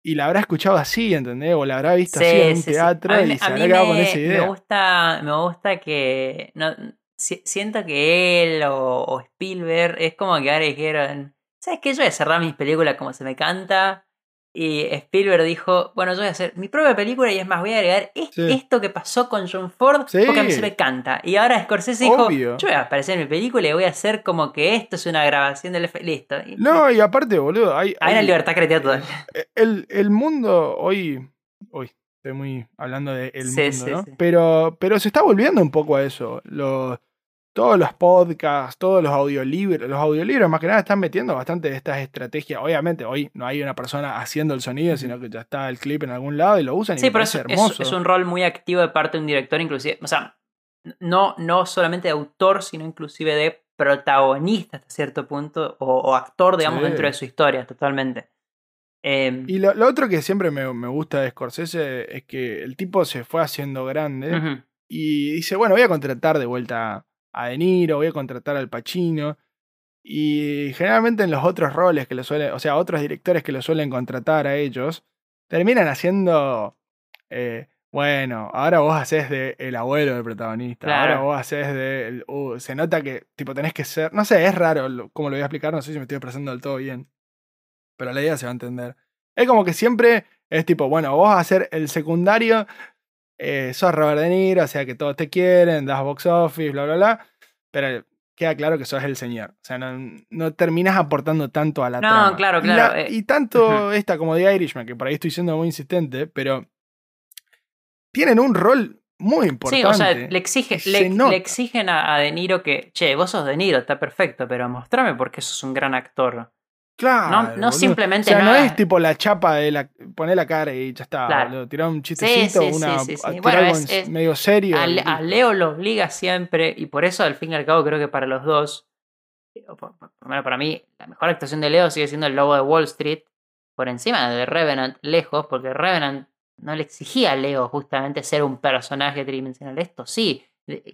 y la habrá escuchado así, ¿entendés? O la habrá visto Sí, así en un teatro A mí, y se habrá quedado me, con esa me idea. gusta, me gusta que. No, si- siento que él o, o Spielberg es como que ahora dijeron: ¿Sabes qué? Yo voy a cerrar mis películas como se me canta. Y Spielberg dijo: Bueno, yo voy a hacer mi propia película y es más, voy a agregar es- Sí. esto que pasó con John Ford Sí. porque a mí se me canta. Y ahora Scorsese dijo. Yo voy a aparecer en mi película y voy a hacer como que esto es una grabación del. F Listo. No, y aparte, boludo, hay, Hay una libertad creativa total. el, el mundo hoy, hoy, estoy muy hablando de el Sí, mundo, sí, ¿no? sí. Pero, pero se está volviendo un poco a eso. Los, todos los podcasts, todos los audiolibros, los audiolibros más que nada están metiendo bastante de estas estrategias. Obviamente, hoy no hay una persona haciendo el sonido, sino que ya está el clip en algún lado y lo usan y Sí, me pero es, es- un rol muy activo de parte de un director, inclusive. O sea, no, no solamente de autor, sino inclusive de protagonista hasta cierto punto, o, o actor, digamos, Sí. dentro de su historia, totalmente. Em, Y lo, lo otro que siempre me, me gusta de Scorsese es que el tipo se fue haciendo grande. Y dice, bueno, voy a contratar de vuelta a De Niro, voy a contratar al Pacino. Y generalmente en los otros roles que lo suelen, o sea, otros directores que lo suelen contratar a ellos, terminan haciendo, eh, bueno, ahora vos haces de el abuelo del protagonista, Claro. ahora vos haces de, el- uh, se nota que, tipo, tenés que ser, no sé, es raro cómo lo voy a explicar, no sé si me estoy expresando del todo bien, pero la idea se va a entender. Es como que siempre es tipo, bueno, vos vas a ser el secundario eh, sos Robert De Niro, o sea que todos te quieren, das box office, bla, bla, bla. Pero queda claro que sos el señor. O sea, no, no terminas aportando tanto a la No, trama. claro, Y claro, la- eh. Y, tanto esta como The Irishman, que por ahí estoy siendo muy insistente, pero tienen un rol muy importante. Sí, o sea, le, exige, le exigen a, a De Niro que, che, vos sos De Niro, está perfecto, pero mostrame por qué sos un gran actor. Claro. no- no simplemente O sea, no nada. es tipo la chapa de la. poner la cara y ya está. Claro. boludo. Tirar un chistecito, sí, sí, una, sí, tirar Bueno, algo es- medio serio. A, y. Leo lo obliga siempre, y por eso al fin y al cabo creo que para los dos, o por, por- por lo menos para mí, la mejor actuación de Leo sigue siendo el lobo de Wall Street, por encima de Revenant, lejos, porque Revenant no le exigía a Leo justamente ser un personaje tridimensional. Esto sí,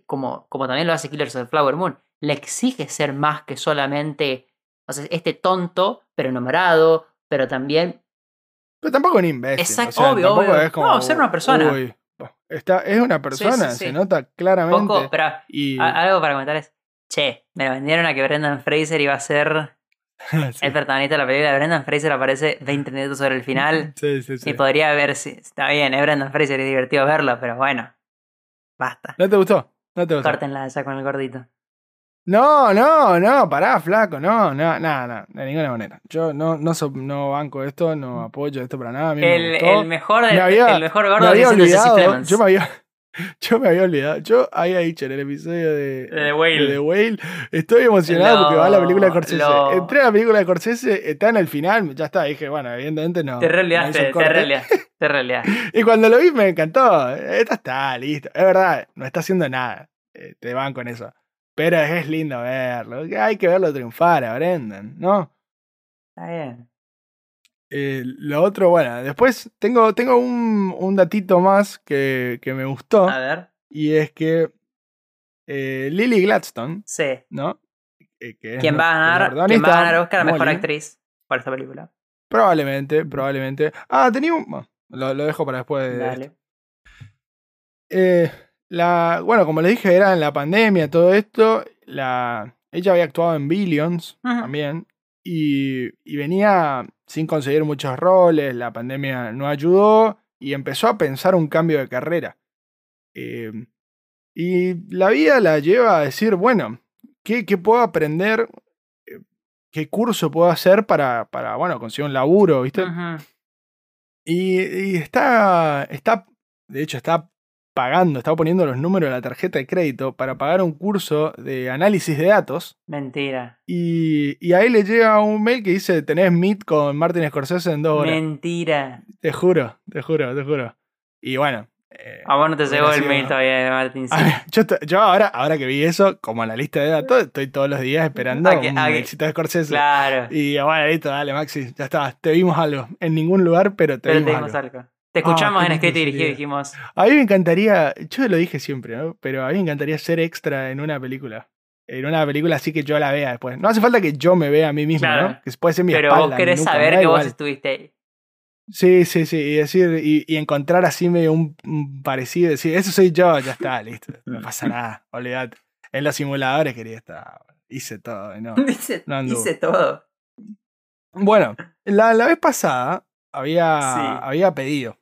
como, como también lo hace Killers of the Flower Moon, le exige ser más que solamente o sea, este tonto, pero enamorado, pero también Pero tampoco un imbécil. Exacto, o sea, obvio, obvio. es como. No, ser una persona. uy, está, es una persona, sí, sí. se nota claramente. poco, pero y, algo para comentar es, che, me lo vendieron a que Brendan Fraser iba a ser el protagonista de la película. Brendan Fraser aparece 20 minutos sobre el final. Sí, sí, sí. Y podría haber si Está bien, es Brendan Fraser, es divertido verlo, pero bueno. Basta. ¿No te gustó? ¿No te gustó? Córtenla ya con el gordito. No, no, no, pará, flaco, no, no, nada, nada, de ninguna manera. Yo no, no, so- no banco esto, no apoyo esto para nada. A mí me El, gustó. el mejor, Me había- el mejor me gordo había siendo Jesse olvidado, yo me había, yo me había olvidado. Yo había dicho en el episodio de, De The Whale. de The Whale, estoy emocionado porque va la película de Scorsese. lo- Entré a la película de Scorsese, está en el final, ya está, dije, bueno, evidentemente no. Te no releaste, el te releaste, te releaste. Y cuando lo vi me encantó. Esta está, listo. Es verdad, no está haciendo nada. Eh, te van con eso. Pero es lindo verlo. Hay que verlo triunfar a Brendan, ¿no? Está bien. Eh, lo otro, bueno, después tengo, tengo un, un datito más que, que me gustó. A ver. Y es que eh, Lily Gladstone, Sí. ¿no? Eh, que ¿Quién va a ganar? ¿Quién va a ganar Oscar a Mejor Molly. Actriz por esta película? Probablemente, probablemente. Ah, tenía un. bueno, lo, lo dejo para después de esto. Dale. Eh, la, bueno, como les dije, era en la pandemia todo esto. La, ella había actuado en Billions también. Y, y venía sin conseguir muchos roles. La pandemia no ayudó. Y empezó a pensar un cambio de carrera. Eh, y la vida la lleva a decir, bueno, ¿qué, qué puedo aprender? Eh, ¿Qué curso puedo hacer para, para bueno, conseguir un laburo? ¿Viste? Y, y está, está, de hecho, está pagando, está poniendo los números de la tarjeta de crédito para pagar un curso de análisis de datos. Mentira. Y, y ahí le llega un mail que dice, tenés meet con Martin Scorsese en dos horas. Mentira. Te juro, te juro, te juro. Y bueno. eh, A vos no te llegó el mail todavía de Martin. a ver, yo, yo ahora, ahora que vi eso, como analista de datos, estoy todos los días esperando A que- un a que- mailcito de Scorsese. Claro. Y bueno, listo, dale, Maxi, ya está. Te vimos algo. En ningún lugar, pero te Pero te vimos algo. algo. Te escuchamos qué en y Dirigido y dijimos, A mí me encantaría, yo lo dije siempre, ¿no? Pero a mí me encantaría ser extra en una película. En una película así que yo la vea después. No hace falta que yo me vea a mí mismo, Claro. ¿no? Que puede ser mi pero espalda, vos querés nuca, saber que vos estuviste ahí. Sí, sí, sí. Y decir, y, y encontrar así medio un, un parecido, decir, eso soy yo, ya está, listo. No pasa nada, olvidate. En los simuladores quería estar. Hice todo, no. Dice todo. Bueno, la, la vez pasada había, Sí. había pedido.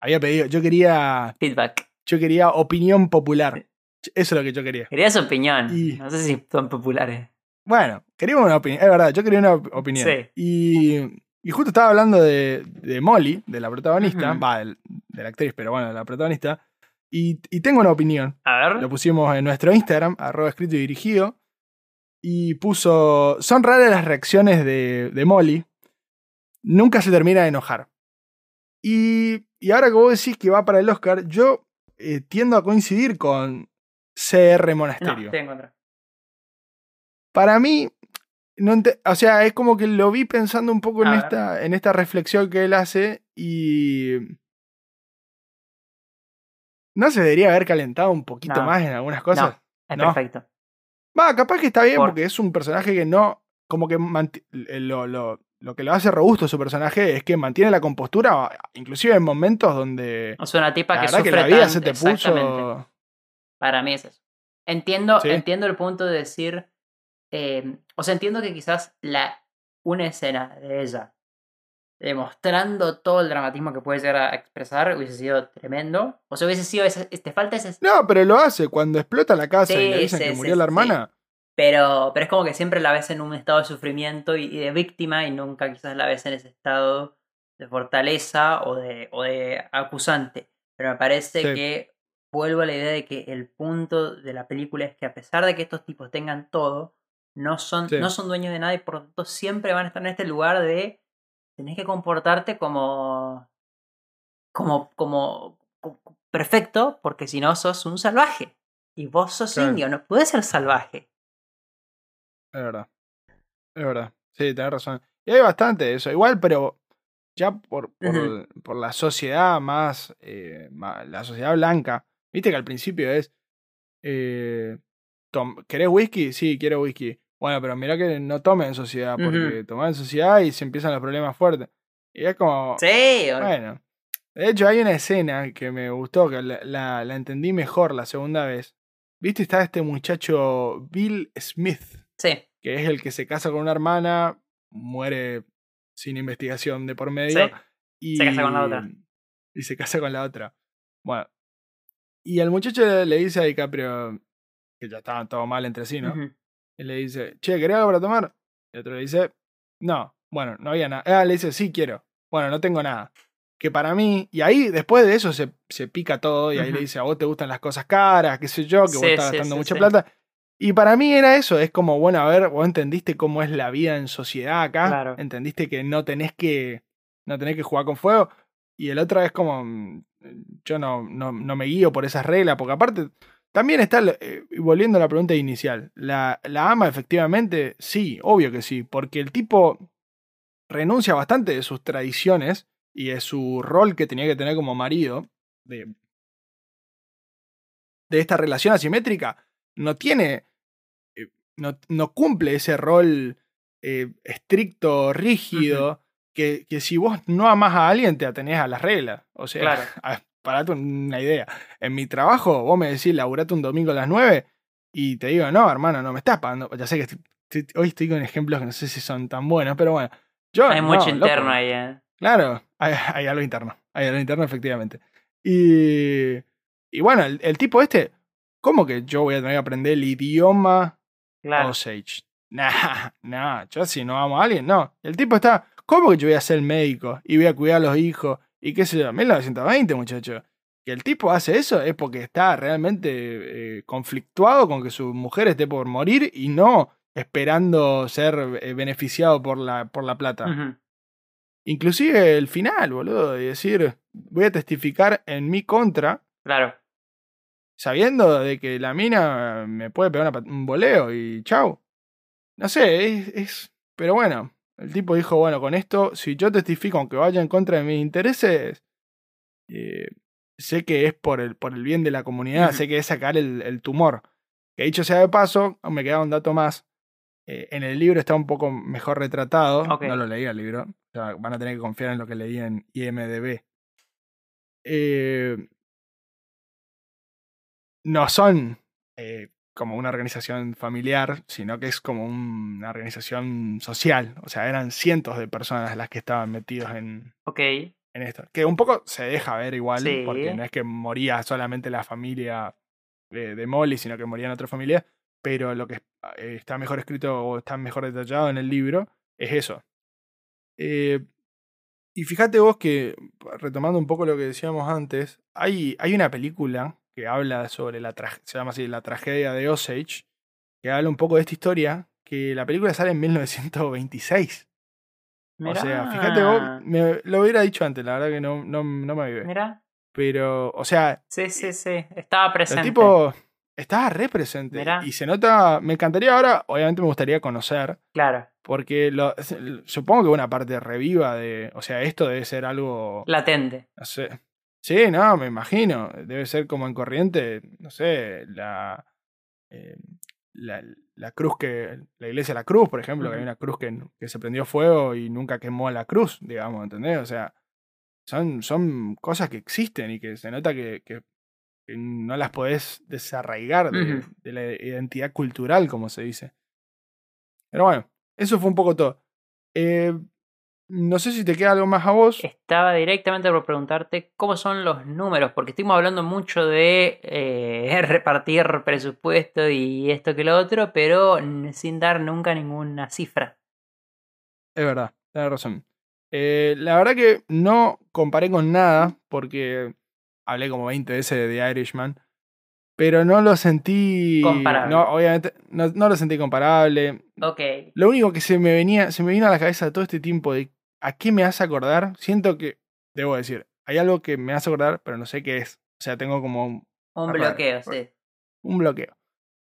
Había pedido. Yo quería. Feedback. Yo quería opinión popular. Eso es lo que yo quería. Querías opinión. Y- No sé si son populares. Bueno, queríamos una opinión. Es verdad, yo quería una op- opinión. Sí. Y, y justo estaba hablando de, de Molly, de la protagonista. Va, del- de la actriz, pero bueno, de la protagonista. Y, y tengo una opinión. A Lo ver. pusimos en nuestro Instagram, arroba escrito y dirigido. Y puso. Son raras las reacciones de, de Molly. Nunca se termina de enojar. Y, y ahora que vos decís que va para el Oscar, yo eh, tiendo a coincidir con CR No, Monasterio. estoy en contra. Para mí, no o sea, es como que lo vi pensando un poco en ver. esta, en esta reflexión que él hace y. ¿No se debería haber calentado un poquito No. más en algunas cosas? Es No. perfecto. Va, capaz que está bien Por- porque es un personaje que no. Como que manti- lo, lo- lo que lo hace robusto su personaje es que mantiene la compostura, inclusive en momentos donde. Es una tipa La que verdad que sufre la vida tanto- se te puso. Para mí es eso. Entiendo, Sí. entiendo el punto de decir. eh, o sea, entiendo que quizás la, una escena de ella demostrando todo el dramatismo que puede llegar a expresar hubiese sido tremendo. O sea, hubiese sido. Ese, te falta ese. No, pero lo hace cuando explota la casa y le dicen sí, que murió la hermana. Pero, pero es como que siempre la ves en un estado de sufrimiento y, y de víctima y nunca quizás la ves en ese estado de fortaleza o de, o de acusante. Pero me parece Sí. que vuelvo a la idea de que el punto de la película es que a pesar de que estos tipos tengan todo, no son, Sí. no son dueños de nada y por lo tanto siempre van a estar en este lugar de tenés que comportarte como como como, como perfecto porque si no sos un salvaje y vos sos Claro. indio no puedes ser salvaje Es verdad. Es verdad. Sí, tenés razón. Y hay bastante de eso. Igual, pero ya por, por, la sociedad más, eh, La sociedad blanca. Viste que al principio es. eh, tom- ¿Querés whisky? Sí, quiero whisky. Bueno, pero mirá que no tomen en sociedad, porque toman en sociedad y se empiezan los problemas fuertes. Y es como. sí Bueno. De hecho, hay una escena que me gustó, que la, la- la entendí mejor la segunda vez. ¿Viste? Está este muchacho Bill Smith sí que es el que se casa con una hermana, muere sin investigación de por medio. Sí. Y, Se casa con la otra. Y se casa con la otra. Bueno. Y el muchacho le, dice a DiCaprio, que ya estaban todo mal entre sí, ¿no? Y le dice, che, ¿querés algo para tomar? Y el otro le dice, no. Bueno, no había nada. Ah, le dice, sí, quiero. Bueno, no tengo nada. Que para mí, y ahí después de eso se, se pica todo y ahí le dice, a vos te gustan las cosas caras, qué sé yo, que vos Sí, estás sí, gastando sí, mucha plata. Y para mí era eso, es como, bueno, a ver, vos entendiste cómo es la vida en sociedad acá, Claro. entendiste que no tenés que, no tenés que jugar con fuego, y el otro es como, mm, yo no, no, no me guío por esas reglas, porque aparte, también está, eh, volviendo a la pregunta inicial, ¿la, ¿la ama efectivamente? Sí, obvio que sí, porque el tipo renuncia bastante de sus tradiciones y de su rol que tenía que tener como marido, de, de esta relación asimétrica, no tiene, eh, no, no cumple ese rol eh, estricto, rígido, que, que si vos no amás a alguien te atenés a las reglas. O sea, Claro. a- para darte una idea. En mi trabajo, vos me decís, laburate un domingo a las 9 y te digo, no, hermano, no me estás pagando. Ya sé que estoy- estoy- hoy estoy con ejemplos que no sé si son tan buenos, pero bueno. Yo, hay no, mucho loco. interno ahí eh. Claro, hay, hay algo interno. Hay algo interno, efectivamente. Y, y bueno, el, el tipo este, ¿cómo que yo voy a tener que aprender el idioma claro Osage? Nah, nah, yo si no amo a alguien, no. El tipo está, ¿cómo que yo voy a ser médico y voy a cuidar a los hijos? Y qué sé yo, 1920, muchacho. Que el tipo hace eso es porque está realmente eh, conflictuado con que su mujer esté por morir y no esperando ser eh, beneficiado por la, por la plata. Inclusive el final, boludo, de decir, voy a testificar en mi contra, claro sabiendo de que la mina me puede pegar una un boleo y chau. No sé, es, es- Pero bueno, el tipo dijo, bueno, con esto, si yo testifico aunque vaya en contra de mis intereses, eh, sé que es por el, por el bien de la comunidad, sé que es sacar el, el tumor. Que dicho sea de paso, me queda un dato más. eh, en el libro está un poco mejor retratado. No lo leí el libro, sea, van a tener que confiar en lo que leí en IMDB. Eh, no son eh, como una organización familiar, sino que es como un- una organización social. O sea, eran cientos de personas las que estaban metidos en, Ok. en esto. Que un poco se deja ver igual, Sí. porque no es que moría solamente la familia de, de Molly, sino que morían otras familias. Pero lo que eh, está mejor escrito o está mejor detallado en el libro es eso. Eh, y fíjate vos que, retomando un poco lo que decíamos antes, hay, hay una película que habla sobre la se llama así, la tragedia de Osage, que habla un poco de esta historia, que la película sale en 1926. O sea, fíjate vos, Mirá. me, lo hubiera dicho antes, la verdad que no, no, no me avivé. Mira. Pero, o sea, Sí, sí, sí. Estaba el presente. tipo estaba re presente. Mirá. Y se nota, me encantaría ahora, obviamente me gustaría conocer, Claro. porque lo, supongo que una parte reviva de, o sea, esto debe ser algo, Latente. no sé. Sí, no, me imagino. Debe ser como en corriente, no sé, la, eh, la, la cruz que, la iglesia de la cruz, por ejemplo, que hay una cruz que, que se prendió fuego y nunca quemó la cruz, digamos, ¿entendés? O sea, son, son cosas que existen y que se nota que, que- que no las podés desarraigar de, de la identidad cultural, como se dice. Pero bueno, eso fue un poco todo. Eh, no sé si te queda algo más a vos. Estaba directamente por preguntarte cómo son los números, porque estuvimos hablando mucho de eh, repartir presupuesto y esto que lo otro, pero sin dar nunca ninguna cifra. Es verdad, tenés razón. Eh, la verdad que no comparé con nada, porque hablé como 20 veces de The Irishman, pero no lo sentí. Comparable. No, obviamente, no, no lo sentí comparable. Ok. Lo único que se me venía, se me vino a la cabeza todo este tiempo de a qué me hace acordar, siento que, debo decir, hay algo que me hace acordar, pero no sé qué es. O sea, tengo como un, Un bloqueo, sí. un bloqueo.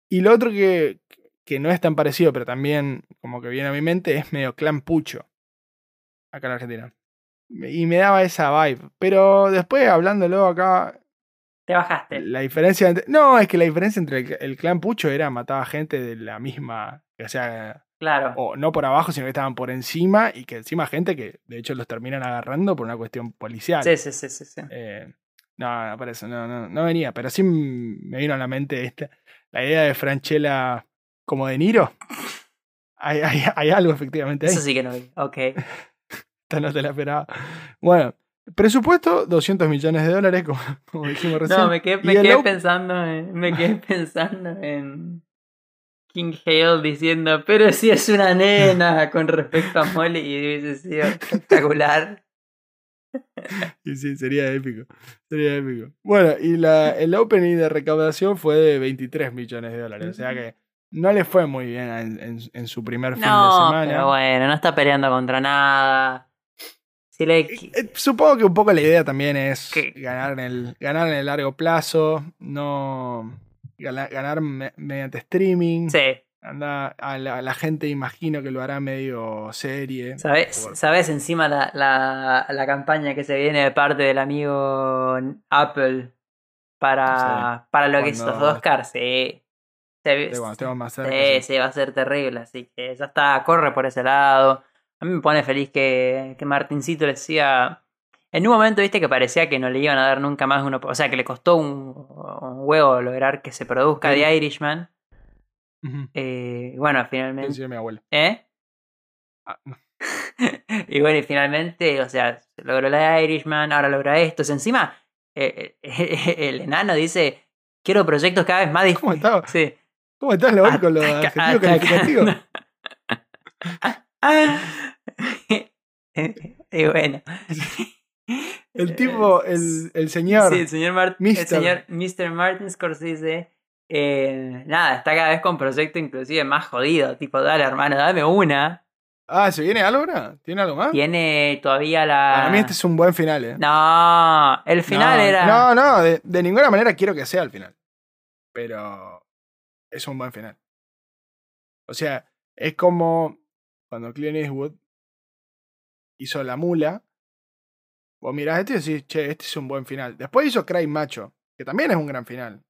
Y lo otro que, que no es tan parecido, pero también como que viene a mi mente, es medio clan pucho. Acá en Argentina. Y me daba esa vibe. Pero después, hablándolo acá, Te bajaste. la diferencia entre... No, es que la diferencia entre el, el clan pucho era mataba gente de la misma... O sea, Claro. o no por abajo, sino que estaban por encima y que encima gente que de hecho los terminan agarrando por una cuestión policial. Sí, sí, sí, sí. sí. Eh, no, no, por eso, no, no, no venía, pero sí me vino a la mente esta, la idea de Franchella como de Niro. Hay, hay, hay algo efectivamente ahí. Eso sí que no vi. Ok. Esta no te la esperaba. Bueno, presupuesto 200 millones de dólares, como, como dijimos recién. No, me quedé, me quedé pensando en, me quedé pensando en King Hale diciendo, pero si es una nena con respecto a Molly y hubiese sido espectacular. Sí, sí, sería épico. Sería épico. Bueno, y la, el opening de recaudación fue de 23 millones de dólares. O sea que no le fue muy bien en, en- en su primer fin de semana. pero bueno, no está peleando contra nada. Si le... Eh, Supongo que un poco la idea también es ¿Qué? ganar en el, ganar en el largo plazo, no ganar me- mediante streaming. Sí, Anda, a la, la gente imagino que lo hará medio serie. ¿sabes? Por- ¿Sabes encima la, la, la campaña que se viene de parte del amigo Apple para, para lo que es los Oscars? Sí. Se más cerca, Sí, sí. va a ser terrible, así que ya está, corre por ese lado. A mí me pone feliz que, que Martincito le decía. En un momento, viste, que parecía que no le iban a dar nunca más uno. O sea, que le costó un, un huevo lograr que se produzca Sí. The Irishman. Eh, y bueno, Sí, finalmente. sí, mi abuelo. ¿Eh? Ah, no. y bueno, y finalmente, o sea, se logró la de Irishman, ahora logra esto. Encima, eh, eh, el enano dice: Quiero proyectos cada vez más ¿Cómo difíciles. estaba? Sí. ¿Cómo estás, Lobel, con los adjetivos calificativos? y bueno. El tipo, el, el señor. Sí, el señor, Mart- el señor Mr. Martin Scorsese. eh, nada, está cada vez con proyectos inclusive más jodido. Tipo, dale hermano, dame una. Ah, ¿se viene algo ahora? ¿Tiene algo más? Tiene todavía la. Para mí este es un buen final, ¿eh? No, el final no, era. No, no, de, de ninguna manera quiero que sea el final. Pero es un buen final. O sea, es como cuando Clint Eastwood hizo La Mula. Vos mirás esto y decís, che, este es un buen final. Después hizo Cry Macho, que también es un gran final.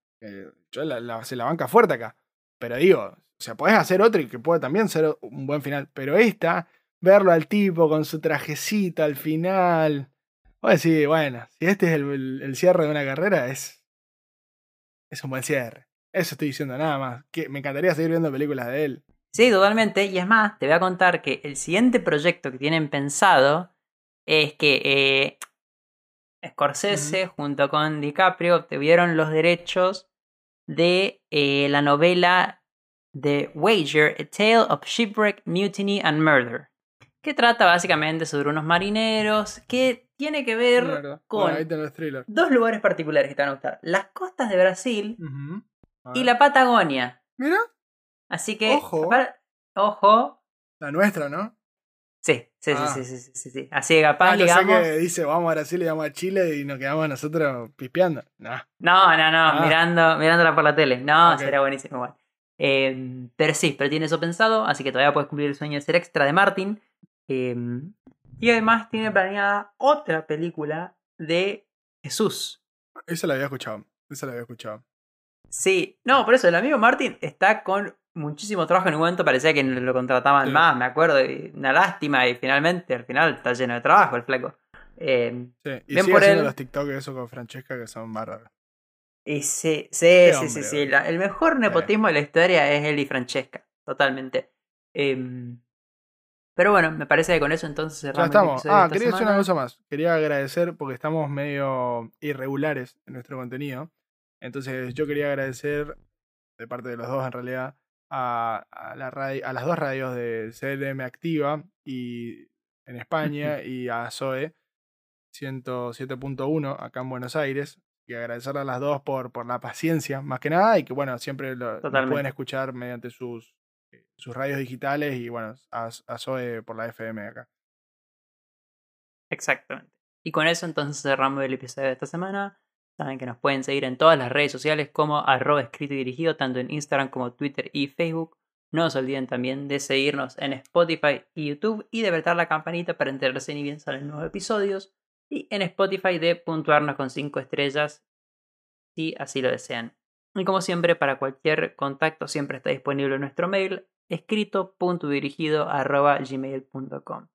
Yo la, se la banca fuerte acá. Pero digo, o sea, podés hacer otro y que puede también ser un buen final. Pero esta verlo al tipo con su trajecito al final. Voy a decir, bueno, si este es el, el- el cierre de una carrera, es, es un buen cierre. Eso estoy diciendo nada más. Que me encantaría seguir viendo películas de él. Sí, totalmente. Y es más, te voy a contar que el siguiente proyecto que tienen pensado es que eh, Scorsese junto con DiCaprio obtuvieron los derechos de eh, la novela The Wager, A Tale of Shipwreck, Mutiny and Murder, que trata básicamente sobre unos marineros que tiene que ver con Bueno, dos lugares particulares que te van a gustar. Las costas de Brasil y la Patagonia. Mira, Así que... Ojo. la nuestra, ¿no? Sí, sí, Ah. sí, sí, sí, sí, sí. Así que capaz, Ah, digamos... que dice vamos a Brasil y vamos a Chile y nos quedamos nosotros pispeando. Nah. No, no, no, Ah. mirando, mirándola por la tele. No, Ok. será buenísimo igual. Eh, pero sí, pero tiene eso pensado, así que todavía puedes cumplir el sueño de ser extra de Martin. Eh, y además tiene planeada otra película de Jesús. Esa la había escuchado. Esa la había escuchado. Sí, no, por eso el amigo Martin está con muchísimo trabajo en un momento, parecía que lo contrataban Sí. más, me acuerdo, y una lástima, y finalmente al final está lleno de trabajo el flaco. Eh, Sí. Y Bien por él. los TikTok eso con Francesca que son bárbaros. Y sí, sí, sí, sí, sí. boludo. la- el mejor nepotismo de la historia es él y Francesca, totalmente. Em, pero bueno, me parece que con eso entonces Ya cerramos el estamos. Ah, quería decir una cosa más. Quería agradecer porque estamos medio irregulares en nuestro contenido. Entonces yo quería agradecer, de parte de los dos en realidad, a, a la radio, a las dos radios de CLM Activa y en España y a Zoe 107.1 acá en Buenos Aires. Y agradecerle a las dos por, por la paciencia, más que nada, y que bueno, siempre lo, pueden escuchar mediante sus, eh, sus radios digitales y bueno, a, a Zoe por la FM acá. Exactamente. Y con eso entonces cerramos el episodio de esta semana. Saben que nos pueden seguir en todas las redes sociales como arroba escrito y dirigido, tanto en Instagram como Twitter y Facebook. No se olviden también de seguirnos en Spotify y YouTube y de apretar la campanita para enterarse ni bien salen nuevos episodios. Y en Spotify de puntuarnos con 5 estrellas si así lo desean. Y como siempre, para cualquier contacto siempre está disponible nuestro mail escrito.dirigido arroba gmail.com.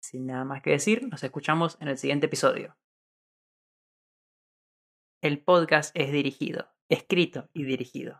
Sin nada más que decir, nos escuchamos en el siguiente episodio. El podcast es dirigido, escrito y dirigido